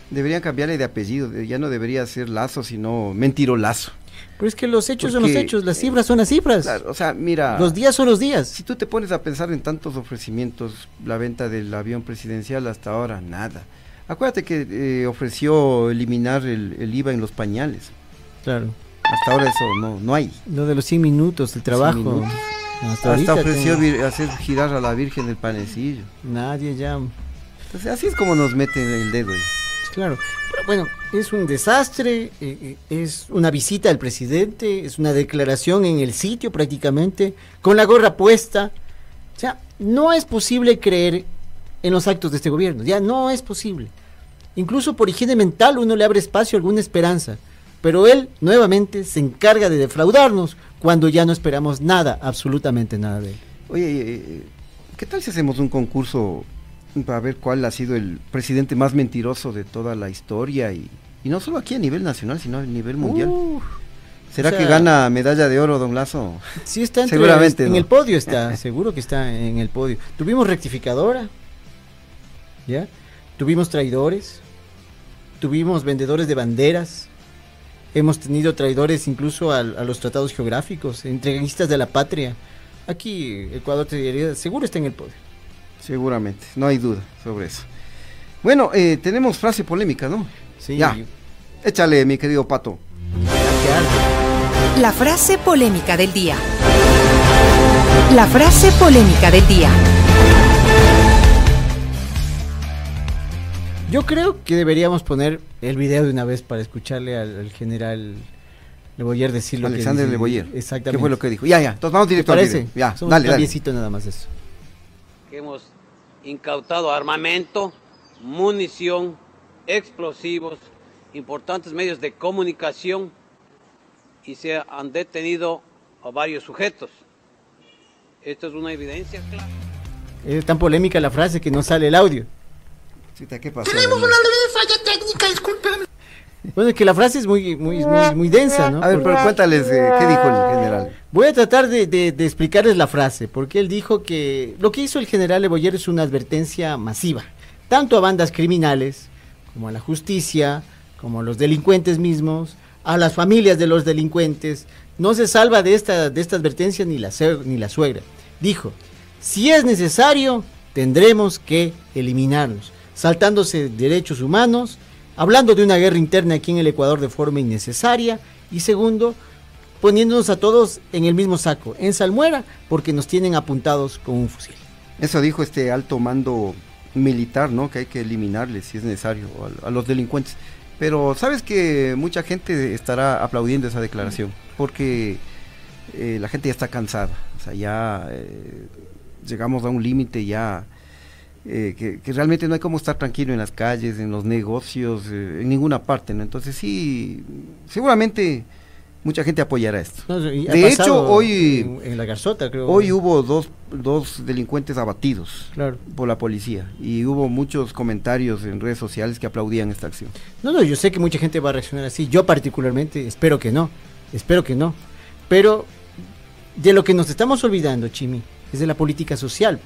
S2: deberían cambiarle de apellido, ya no debería ser Lazo, sino Mentiro Lazo.
S1: Pero es que los hechos son los hechos, las cifras son las cifras.
S2: o sea, mira.
S1: Los días son los días.
S2: Si tú te pones a pensar en tantos ofrecimientos, la venta del avión presidencial hasta ahora, nada. Acuérdate que eh, ofreció eliminar el, IVA en los pañales.
S1: Claro.
S2: Hasta ahora eso no, no hay.
S1: Lo de los 100 minutos, el trabajo.
S2: Hasta, ofreció hacer girar a la Virgen del panecillo.
S1: Nadie ya.
S2: Entonces, así es como nos meten el dedo. Ahí
S1: claro. Pero bueno, es un desastre, eh, eh, es una visita al presidente, es una declaración en el sitio prácticamente, con la gorra puesta. O sea, no es posible creer en los actos de este gobierno, ya no es posible. Incluso por higiene mental uno le abre espacio a alguna esperanza, pero él nuevamente se encarga de defraudarnos cuando ya no esperamos nada, absolutamente nada de él.
S2: Oye, eh, ¿qué tal si hacemos un concurso para ver cuál ha sido el presidente más mentiroso de toda la historia y, no solo aquí a nivel nacional, sino a nivel mundial. ¿Será que gana medalla de oro, don Lazo?
S1: Sí, está Seguramente, en el podio está, seguro que está en el podio. Tuvimos rectificadora, ¿ya? Tuvimos traidores, tuvimos vendedores de banderas, hemos tenido traidores incluso a, los tratados geográficos, entreguistas de la patria. Aquí Ecuador seguro está en el podio.
S2: Seguramente, no hay duda sobre eso. Bueno, eh, tenemos frase polémica, ¿no?
S1: Sí.
S2: Ya. Échale, mi querido Pato.
S5: La frase polémica del día. La frase polémica del día.
S1: Yo creo que deberíamos poner el video de una vez para escucharle al, general Leboyer decir lo
S2: Alexander
S1: que
S2: Leboyer.
S1: Exactamente.
S2: ¿Qué fue lo que dijo? Ya, ya. Entonces vamos directo
S1: al video.
S2: Ya,
S1: dale, un nada más eso.
S21: hemos incautado armamento, munición, explosivos, importantes medios de comunicación y se han detenido a varios sujetos. Esto es una evidencia clara.
S1: Es tan polémica la frase que no sale el audio.
S2: ¿Qué pasó?
S11: Tenemos una leve falla técnica, discúlpeme.
S1: Bueno, es que la frase es muy, muy, muy, muy densa, ¿no?
S2: A ver, pero cuéntales eh, qué dijo el general.
S1: Voy a tratar de, de, de, explicarles la frase, porque él dijo que lo que hizo el general Eboyer es una advertencia masiva, tanto a bandas criminales, como a la justicia, como a los delincuentes mismos, a las familias de los delincuentes. No se salva de esta, de esta advertencia ni la, ni la suegra. Dijo, si es necesario, tendremos que eliminarlos, saltándose derechos humanos, hablando de una guerra interna aquí en el Ecuador de forma innecesaria y segundo, poniéndonos a todos en el mismo saco, en salmuera, porque nos tienen apuntados con un fusil.
S2: Eso dijo este alto mando militar, ¿no? Que hay que eliminarles si es necesario a, a los delincuentes. Pero sabes que mucha gente estará aplaudiendo esa declaración, porque eh, la gente ya está cansada, o sea, ya eh, llegamos a un límite ya eh, que, realmente no hay como estar tranquilo en las calles, en los negocios, eh, en ninguna parte, ¿no? Entonces sí, seguramente mucha gente apoyará esto. de hecho, hoy
S1: en, la garzota, creo.
S2: Hoy hubo dos, dos delincuentes abatidos por la policía y hubo muchos comentarios en redes sociales que aplaudían esta acción.
S1: No, no, yo sé que mucha gente va a reaccionar así. Yo particularmente espero que no, espero que no. Pero de lo que nos estamos olvidando, Chimi, es de la política social,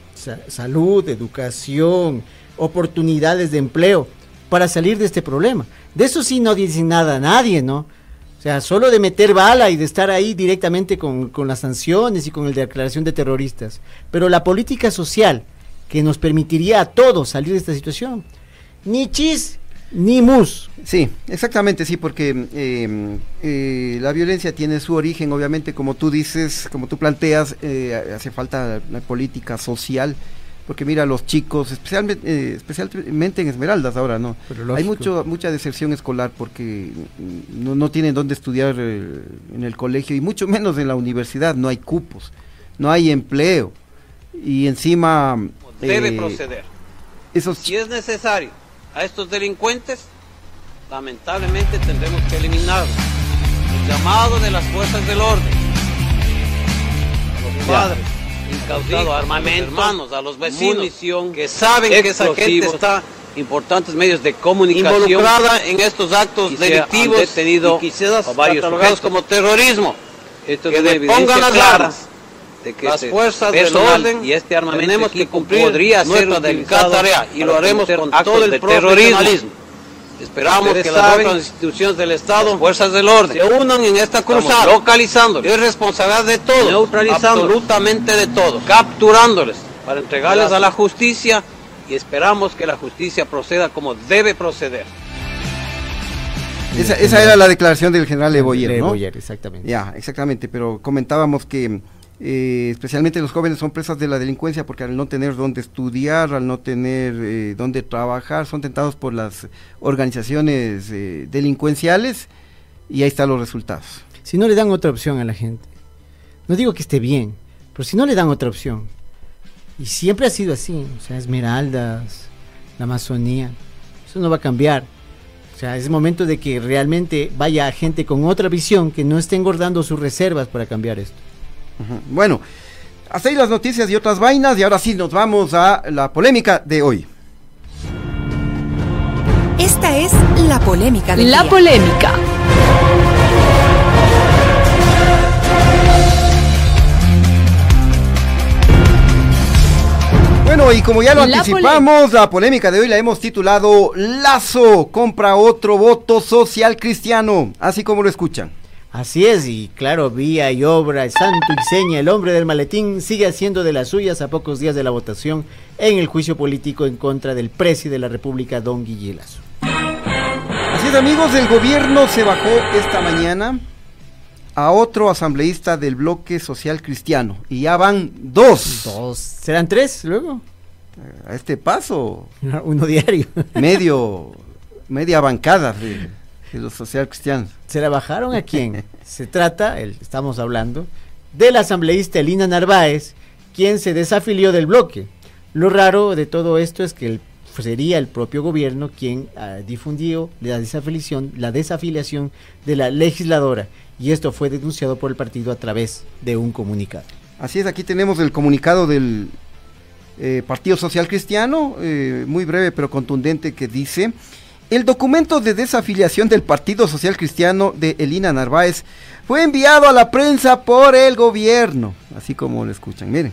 S1: salud, educación, oportunidades de empleo, para salir de este problema. De eso sí no dice nada a nadie, ¿no? O sea, solo de meter bala y de estar ahí directamente con, con las sanciones y con la declaración de terroristas. Pero la política social que nos permitiría a todos salir de esta situación, ni chis ni mus.
S2: Sí, exactamente, sí, porque em, eh, la violencia tiene su origen, obviamente, como tú dices, como tú planteas, eh, hace falta la política social, porque mira, los chicos, especialmente, eh, especialmente en Esmeraldas ahora, ¿no? Hay mucho, mucha deserción escolar porque no, no tienen dónde estudiar en el colegio y mucho menos en la universidad, no hay cupos, no hay empleo y encima...
S21: Debe proceder. Esos si es necesario a estos delincuentes, lamentablemente tendremos que eliminarlos. El llamado de las fuerzas del orden, a los padres, incautado armamento, hermanos, a los vecinos, munición, que saben que esa gente está importantes medios de comunicación involucrada en estos actos delictivos detenido y quizás varios como terrorismo. Esto que es pongan las armas de que las fuerzas del orden y este armamento tenemos que cumplir podría ser nuestra tarea y lo haremos con todo el terrorismo. Esperamos que las otras instituciones del Estado, fuerzas del orden, se unan en esta cruzada, localizando, es responsabilidad de todos, neutralizando absolutamente de todos, capturándoles para entregarles a la justicia y esperamos que la justicia proceda como debe proceder.
S2: Esa, esa era la declaración del general Leboyer, ¿no?
S1: exactamente.
S2: Ya, exactamente, pero comentábamos que eh, especialmente los jóvenes son presas de la delincuencia porque al no tener dónde estudiar, al no tener eh, dónde trabajar, son tentados por las organizaciones eh, delincuenciales y ahí están los resultados.
S1: Si no le dan otra opción a la gente, no digo que esté bien, pero si no le dan otra opción, y siempre ha sido así, o sea, Esmeraldas, la Amazonía, eso no va a cambiar. O sea, es momento de que realmente vaya gente con otra visión que no esté engordando sus reservas para cambiar esto.
S2: Bueno, hasta ahí las noticias y otras vainas y ahora sí nos vamos a la polémica de hoy.
S5: Esta es la polémica de
S18: La polémica.
S2: Bueno, y como ya lo anticipamos, la polémica de hoy la hemos titulado Lazo compra otro voto social cristiano, así como lo escuchan.
S1: Así es, y claro, vía y obra, santo y seña, el hombre del maletín sigue haciendo de las suyas a pocos días de la votación en el juicio político en contra del presidente de la República, don Guillelazo.
S2: Así es, amigos, el gobierno se bajó esta mañana a otro asambleísta del bloque social cristiano, y ya van dos.
S1: Dos. ¿Serán tres luego?
S2: A este paso.
S1: Uno diario.
S2: Medio, media bancada. De y los social cristianos.
S1: ¿Se la bajaron a quién? se trata, el, estamos hablando, del asambleísta Elina Narváez, quien se desafilió del bloque. Lo raro de todo esto es que sería el propio gobierno quien ah, difundió la desafiliación, la desafiliación de la legisladora. Y esto fue denunciado por el partido a través de un comunicado.
S2: Así es, aquí tenemos el comunicado del eh, Partido Social Cristiano, eh, muy breve pero contundente, que dice, el documento de desafiliación del Partido Social Cristiano de Elina Narváez fue enviado a la prensa por el gobierno, así como lo escuchan. Miren,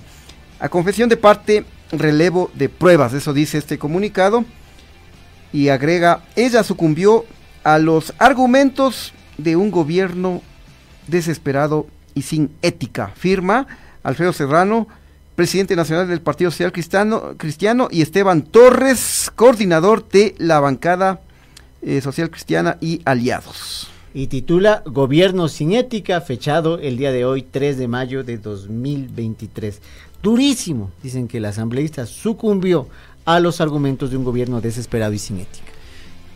S2: a confesión de parte, relevo de pruebas, eso dice este comunicado, y agrega, ella sucumbió a los argumentos de un gobierno desesperado y sin ética. Firma Alfredo Serrano, presidente nacional del Partido Social Cristiano, Cristiano y Esteban Torres, coordinador de la bancada eh, social cristiana y aliados.
S1: Y titula Gobierno sin ética, fechado el día de hoy, 3 de mayo de 2023. Durísimo, dicen que el asambleísta sucumbió a los argumentos de un gobierno desesperado y sin ética.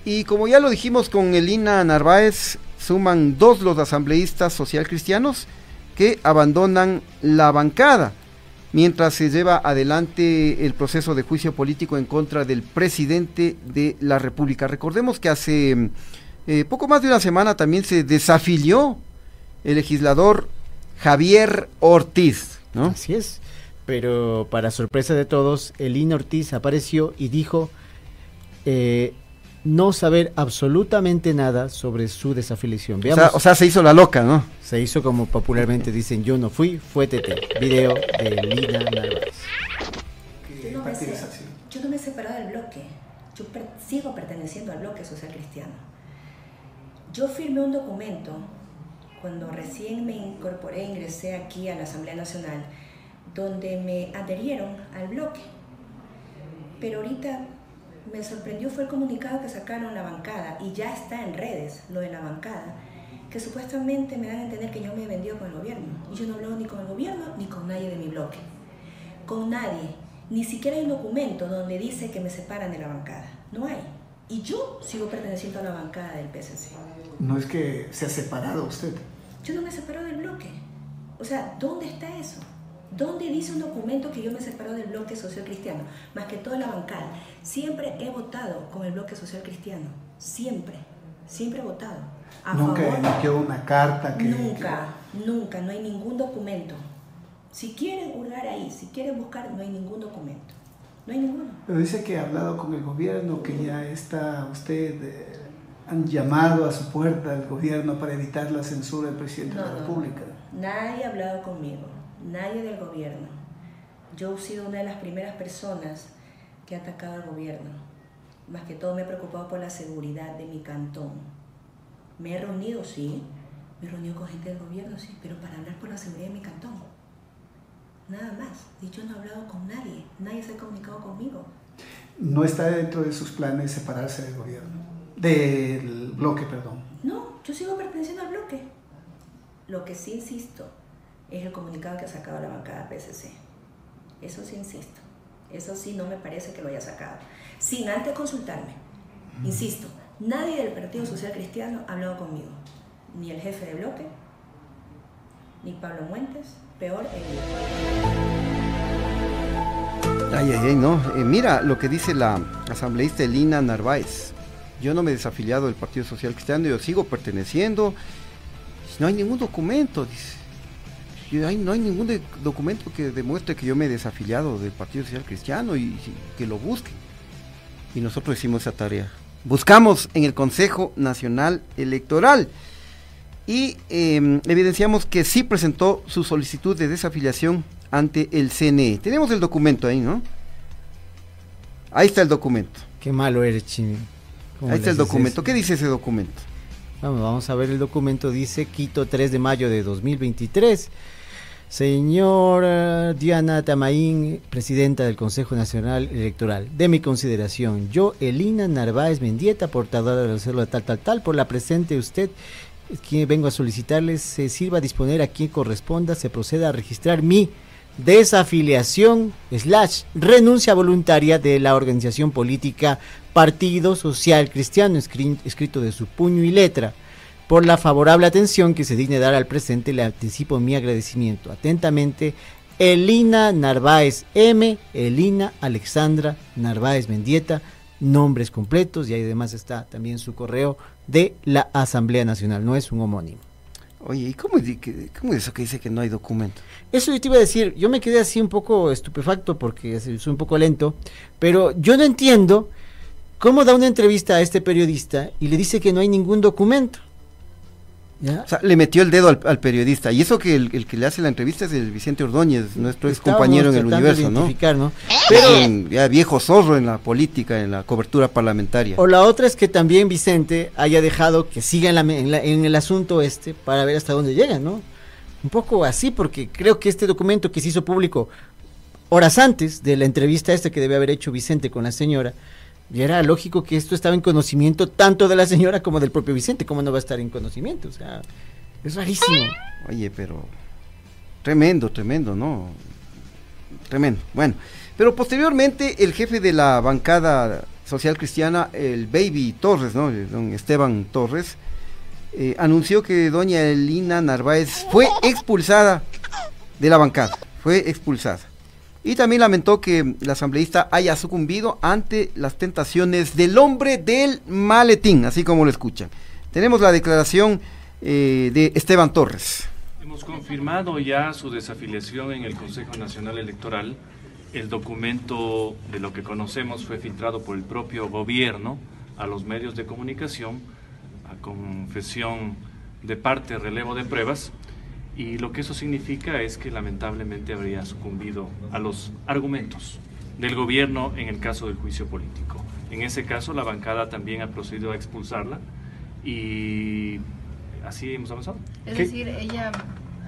S2: Y como ya lo dijimos con Elina Narváez, suman dos los asambleístas social cristianos que abandonan la bancada mientras se lleva adelante el proceso de juicio político en contra del presidente de la República. Recordemos que hace eh, poco más de una semana también se desafilió el legislador Javier Ortiz, ¿no?
S1: Así es, pero para sorpresa de todos, Elina Ortiz apareció y dijo eh, no saber absolutamente nada sobre su desafiliación.
S2: Veamos, o, sea, se hizo la loca, ¿no?
S1: Se hizo como popularmente dicen, yo no fui, fue TT. Video de Lina Narváez.
S22: Yo no, me yo no me he separado del bloque. Yo sigo perteneciendo al bloque social cristiano. Yo firmé un documento cuando recién me incorporé, ingresé aquí a la Asamblea Nacional, donde me adherieron al bloque. Pero ahorita me sorprendió fue el comunicado que sacaron la bancada, y ya está en redes lo de la bancada, que supuestamente me dan a entender que yo me he vendido con el gobierno. Y yo no hablo ni con el gobierno ni con nadie de mi bloque. Con nadie. Ni siquiera hay un documento donde dice que me separan de la bancada. No hay. Y yo sigo perteneciendo a la bancada del PSC.
S11: No es que se ha separado usted.
S22: Yo no me he separado del bloque. O sea, ¿dónde está eso? ¿Dónde dice un documento que yo me separo del bloque social cristiano? Más que toda la bancada. Siempre he votado con el bloque social cristiano. Siempre. Siempre he votado.
S11: nunca emitió una carta que.
S22: Nunca, nunca. No hay ningún documento. Si quieren hurgar ahí, si quieren buscar, no hay ningún documento. No hay ninguno.
S11: Pero dice que ha hablado con el gobierno, que ya está usted. Eh, han llamado a su puerta al gobierno para evitar la censura del presidente de la República.
S22: Nadie ha hablado conmigo nadie del gobierno. Yo he sido una de las primeras personas que ha atacado al gobierno. Más que todo me he preocupado por la seguridad de mi cantón. Me he reunido, sí, me he reunido con gente del gobierno, sí, pero para hablar por la seguridad de mi cantón. Nada más. Y yo no he hablado con nadie, nadie se ha comunicado conmigo.
S11: ¿No está dentro de sus planes separarse del gobierno? Del bloque, perdón.
S22: No, yo sigo perteneciendo al bloque. Lo que sí insisto, es el comunicado que ha sacado la bancada PSC. Eso sí insisto. Eso sí no me parece que lo haya sacado. Sin antes consultarme. Insisto, nadie del Partido Social Cristiano ha hablado conmigo. Ni el jefe de bloque, ni Pablo Muentes, peor el
S2: Ay, ay, ay, no. Eh, mira lo que dice la asambleísta Elina Narváez. Yo no me he desafiliado del Partido Social Cristiano, yo sigo perteneciendo. No hay ningún documento, dice no hay ningún documento que demuestre que yo me he desafiliado del Partido Social Cristiano y, que lo busque. Y nosotros hicimos esa tarea. Buscamos en el Consejo Nacional Electoral y em, evidenciamos que sí presentó su solicitud de desafiliación ante el CNE. Tenemos el documento ahí, ¿no? Ahí está el documento.
S1: Qué malo eres, Chini.
S2: Ahí está el documento. ¿Qué dice ese documento?
S1: Vamos, vamos a ver el documento. Dice Quito 3 de mayo de 2023. Señora Diana Tamaín, presidenta del Consejo Nacional Electoral, de mi consideración, yo, Elina Narváez Mendieta, portadora de la célula tal, tal, tal, por la presente usted, quien vengo a solicitarles, se sirva a disponer a quien corresponda, se proceda a registrar mi desafiliación slash renuncia voluntaria de la organización política Partido Social Cristiano, escrito de su puño y letra por la favorable atención que se digne dar al presente, le anticipo mi agradecimiento. Atentamente, Elina Narváez M, Elina Alexandra Narváez Mendieta, nombres completos y ahí además está también su correo de la Asamblea Nacional, no es un homónimo.
S2: Oye, ¿y cómo, cómo es eso que dice que no hay documento?
S1: Eso yo te iba a decir, yo me quedé así un poco estupefacto porque soy un poco lento, pero yo no entiendo cómo da una entrevista a este periodista y le dice que no hay ningún documento.
S2: O sea, le metió el dedo al, periodista. Y eso que el, que le hace la entrevista es el Vicente Ordóñez, nuestro ex compañero en el universo, ¿no?
S1: ¿no?
S2: Pero ya viejo zorro en la política, en la cobertura parlamentaria.
S1: O la otra es que también Vicente haya dejado que siga en, en el asunto este para ver hasta dónde llega, ¿no? Un poco así, porque creo que este documento que se hizo público horas antes de la entrevista esta que debe haber hecho Vicente con la señora, y era lógico que esto estaba en conocimiento tanto de la señora como del propio Vicente. ¿Cómo no va a estar en conocimiento? O sea, es rarísimo.
S2: Oye, pero tremendo, tremendo, ¿no? Tremendo. Bueno, pero posteriormente el jefe de la bancada social cristiana, el Baby Torres, ¿no? Don Esteban Torres, eh, anunció que doña Elina Narváez fue expulsada de la bancada. Fue expulsada. Y también lamentó que la asambleísta haya sucumbido ante las tentaciones del hombre del maletín, así como lo escuchan. Tenemos la declaración eh, de Esteban Torres.
S23: Hemos confirmado ya su desafiliación en el Consejo Nacional Electoral. El documento de lo que conocemos fue filtrado por el propio gobierno a los medios de comunicación, a confesión de parte, relevo de pruebas y lo que eso significa es que lamentablemente habría sucumbido a los argumentos del gobierno en el caso del juicio político. En ese caso, la bancada también ha procedido a expulsarla y así hemos avanzado.
S24: Es decir, ella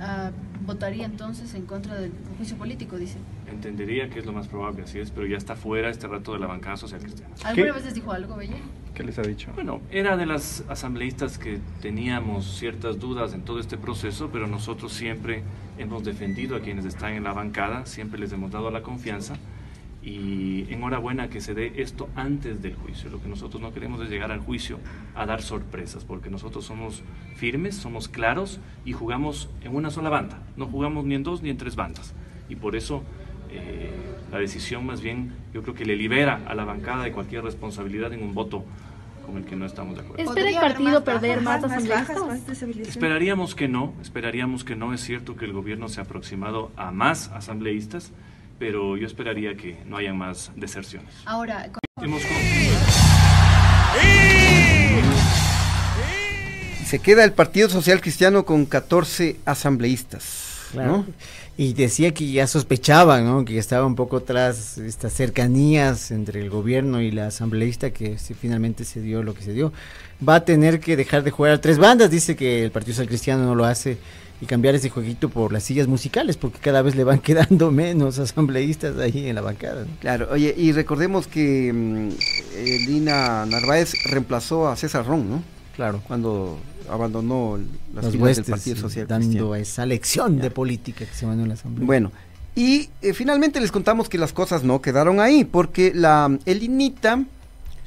S24: uh, votaría entonces en contra del juicio político, dice.
S23: Entendería que es lo más probable, así es, pero ya está fuera este rato de la bancada social cristiana.
S24: ¿Alguna vez les dijo algo, Bella?
S23: ¿Qué les ha dicho? Bueno, era de las asambleístas que teníamos ciertas dudas en todo este proceso, pero nosotros siempre hemos defendido a quienes están en la bancada, siempre les hemos dado la confianza y enhorabuena que se dé esto antes del juicio. Lo que nosotros no queremos es llegar al juicio a dar sorpresas, porque nosotros somos firmes, somos claros y jugamos en una sola banda. No jugamos ni en dos ni en tres bandas. Y por eso eh, la decisión más bien yo creo que le libera a la bancada de cualquier responsabilidad en un voto con el que no estamos de acuerdo.
S24: ¿Espera el partido perder más, asambleístas?
S23: Esperaríamos que no, esperaríamos que no. Es cierto que el gobierno se ha aproximado a más asambleístas, pero yo esperaría que no haya más deserciones.
S24: Ahora,
S2: Se queda el Partido Social Cristiano con 14 asambleístas.
S1: Y decía que ya sospechaban, ¿no? que estaba un poco tras estas cercanías entre el gobierno y la asambleísta, que finalmente se dio lo que se dio. Va a tener que dejar de jugar a tres bandas, dice que el Partido Social Cristiano no lo hace y cambiar ese jueguito por las sillas musicales, porque cada vez le van quedando menos asambleístas ahí en la bancada.
S2: Claro, oye, y recordemos que mm, Lina Narváez reemplazó a César Ron, ¿no?
S1: Claro.
S2: Cuando abandonó las filas del Partido Social
S1: dando esa lección de política que se mandó en la asamblea.
S2: Bueno, y eh, finalmente les contamos que las cosas no quedaron ahí, porque la Elinita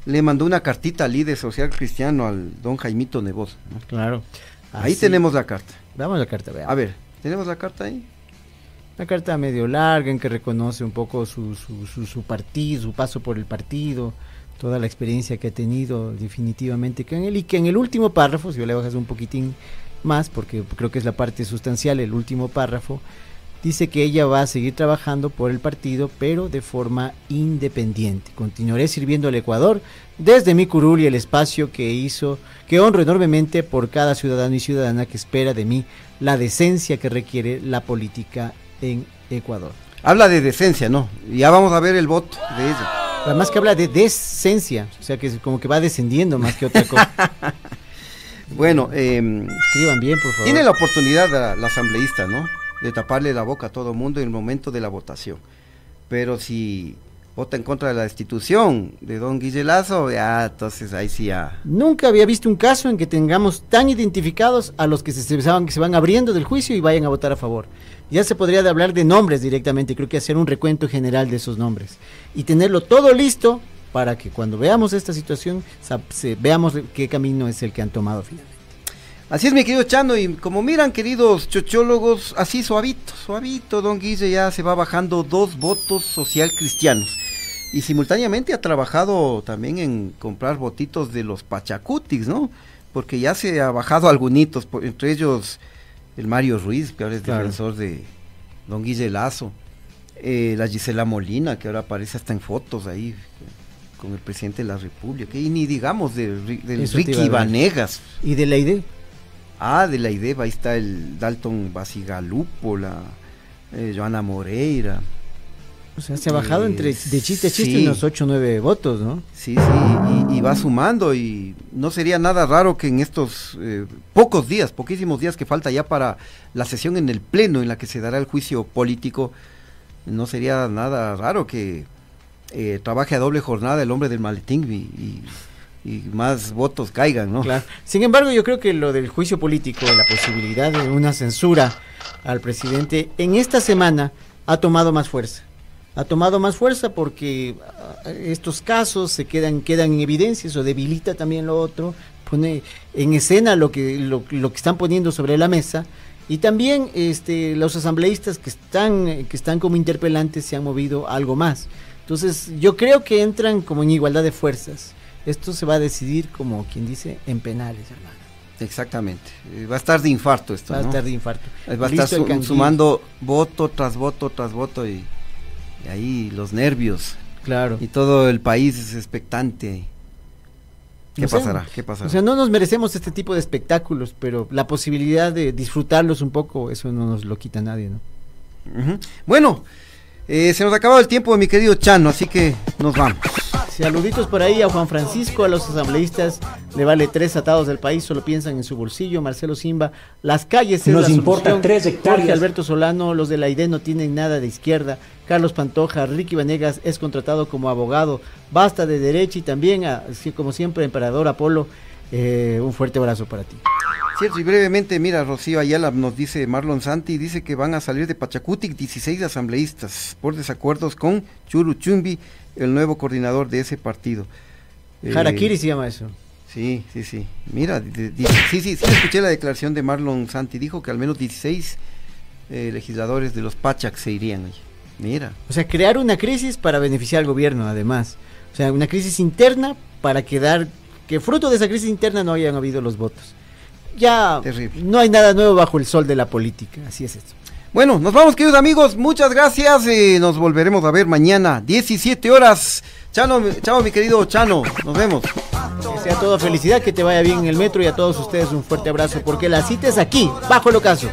S2: le mandó una cartita al líder social cristiano, al don Jaimito Nebos.
S1: Claro.
S2: Ahí tenemos la carta.
S1: Vamos a la carta,
S2: A ver, ¿tenemos la carta ahí?
S1: Una carta medio larga en que reconoce un poco su, su, su, partido, su paso por el partido, toda la experiencia que ha tenido definitivamente con él y que en el último párrafo, si yo le bajas un poquitín más, porque creo que es la parte sustancial, el último párrafo, dice que ella va a seguir trabajando por el partido, pero de forma independiente. Continuaré sirviendo al Ecuador desde mi curul y el espacio que hizo, que honro enormemente por cada ciudadano y ciudadana que espera de mí la decencia que requiere la política en Ecuador.
S2: Habla de decencia, ¿no? Ya vamos a ver el voto de ella.
S1: Además que habla de decencia, o sea que es como que va descendiendo más que otra cosa.
S2: bueno, em,
S1: escriban bien, por favor.
S2: Tiene la oportunidad la, la asambleísta, ¿no? De taparle la boca a todo mundo en el momento de la votación. Pero si vota en contra de la destitución de don Guille Lazo, ya entonces ahí sí ya.
S1: Nunca había visto un caso en que tengamos tan identificados a los que se, que se van abriendo del juicio y vayan a votar a favor. Ya se podría hablar de nombres directamente, creo que hacer un recuento general de esos nombres y tenerlo todo listo para que cuando veamos esta situación veamos qué camino es el que han tomado finalmente.
S2: Así es, mi querido Chano, y como miran, queridos chochólogos, así suavito, suavito, don Guille ya se va bajando dos votos social cristianos. Y simultáneamente ha trabajado también en comprar votitos de los Pachacutis, ¿no? Porque ya se ha bajado algunos, entre ellos el Mario Ruiz, que ahora es defensor de Don Guille Lazo, eh, la Gisela Molina, que ahora aparece hasta en fotos ahí con el presidente de la República, y ni digamos de, Ricky Vanegas.
S1: ¿Y de la?
S2: Ah, de la ID, ahí está el Dalton Basigalupo, la eh, Joana Moreira.
S1: O sea, se ha bajado entre de chiste a chiste unos 8 o 9 votos, ¿no?
S2: Sí, sí, y, va sumando y no sería nada raro que en estos eh, pocos días, poquísimos días que falta ya para la sesión en el Pleno en la que se dará el juicio político, no sería nada raro que eh, trabaje a doble jornada el hombre del maletín y, más votos caigan, ¿no?
S1: Claro. Sin embargo, yo creo que lo del juicio político, la posibilidad de una censura al presidente, en esta semana ha tomado más fuerza ha tomado más fuerza porque ah, estos casos se quedan, quedan en evidencia, eso debilita también lo otro, pone en escena lo que, lo, que están poniendo sobre la mesa y también este, los asambleístas que están, que están como interpelantes se han movido algo más. Entonces yo creo que entran como en igualdad de fuerzas. Esto se va a decidir como quien dice en penales, hermano.
S2: Exactamente. Eh, va a estar de infarto esto.
S1: Va a estar de infarto.
S2: Eh, va a estar sumando voto tras voto tras voto y y ahí los nervios.
S1: Claro.
S2: Y todo el país es expectante. ¿Qué pasará? ¿Qué pasará?
S1: O sea, no nos merecemos este tipo de espectáculos, pero la posibilidad de disfrutarlos un poco, eso no nos lo quita nadie, ¿no?
S2: Bueno, eh, se nos ha acabado el tiempo, mi querido Chano, así que nos vamos.
S1: Saluditos por ahí a Juan Francisco, a los asambleístas, le vale tres atados del país, solo piensan en su bolsillo. Marcelo Simba, las calles
S17: Nos importa tres hectáreas.
S1: Jorge Alberto Solano, los de la ID no tienen nada de izquierda. Carlos Pantoja, Ricky Vanegas es contratado como abogado. Basta de derecha y también, como siempre, Emperador Apolo, eh, un fuerte abrazo para ti.
S2: Cierto, y brevemente, mira, Rocío Ayala nos dice, Marlon Santi dice que van a salir de Pachacutic 16 asambleístas por desacuerdos con Churu Chumbi el nuevo coordinador de ese partido.
S1: Harakiri eh, se llama eso.
S2: Sí, sí, sí. Mira, sí, sí, sí, escuché la declaración de Marlon Santi. Dijo que al menos 16 eh, legisladores de los Pachac se irían allí. Mira.
S1: O sea, crear una crisis para beneficiar al gobierno, además. O sea, una crisis interna para quedar, que fruto de esa crisis interna no hayan habido los votos. Ya no hay nada nuevo bajo el sol de la política. Así es esto.
S2: Bueno, nos vamos, queridos amigos. Muchas gracias. y nos volveremos a ver mañana, 17 horas. Chano, chao, mi querido Chano. Nos vemos.
S1: Que sea todo felicidad, que te vaya bien en el metro y a todos ustedes un fuerte abrazo, porque la cita es aquí, bajo el ocaso.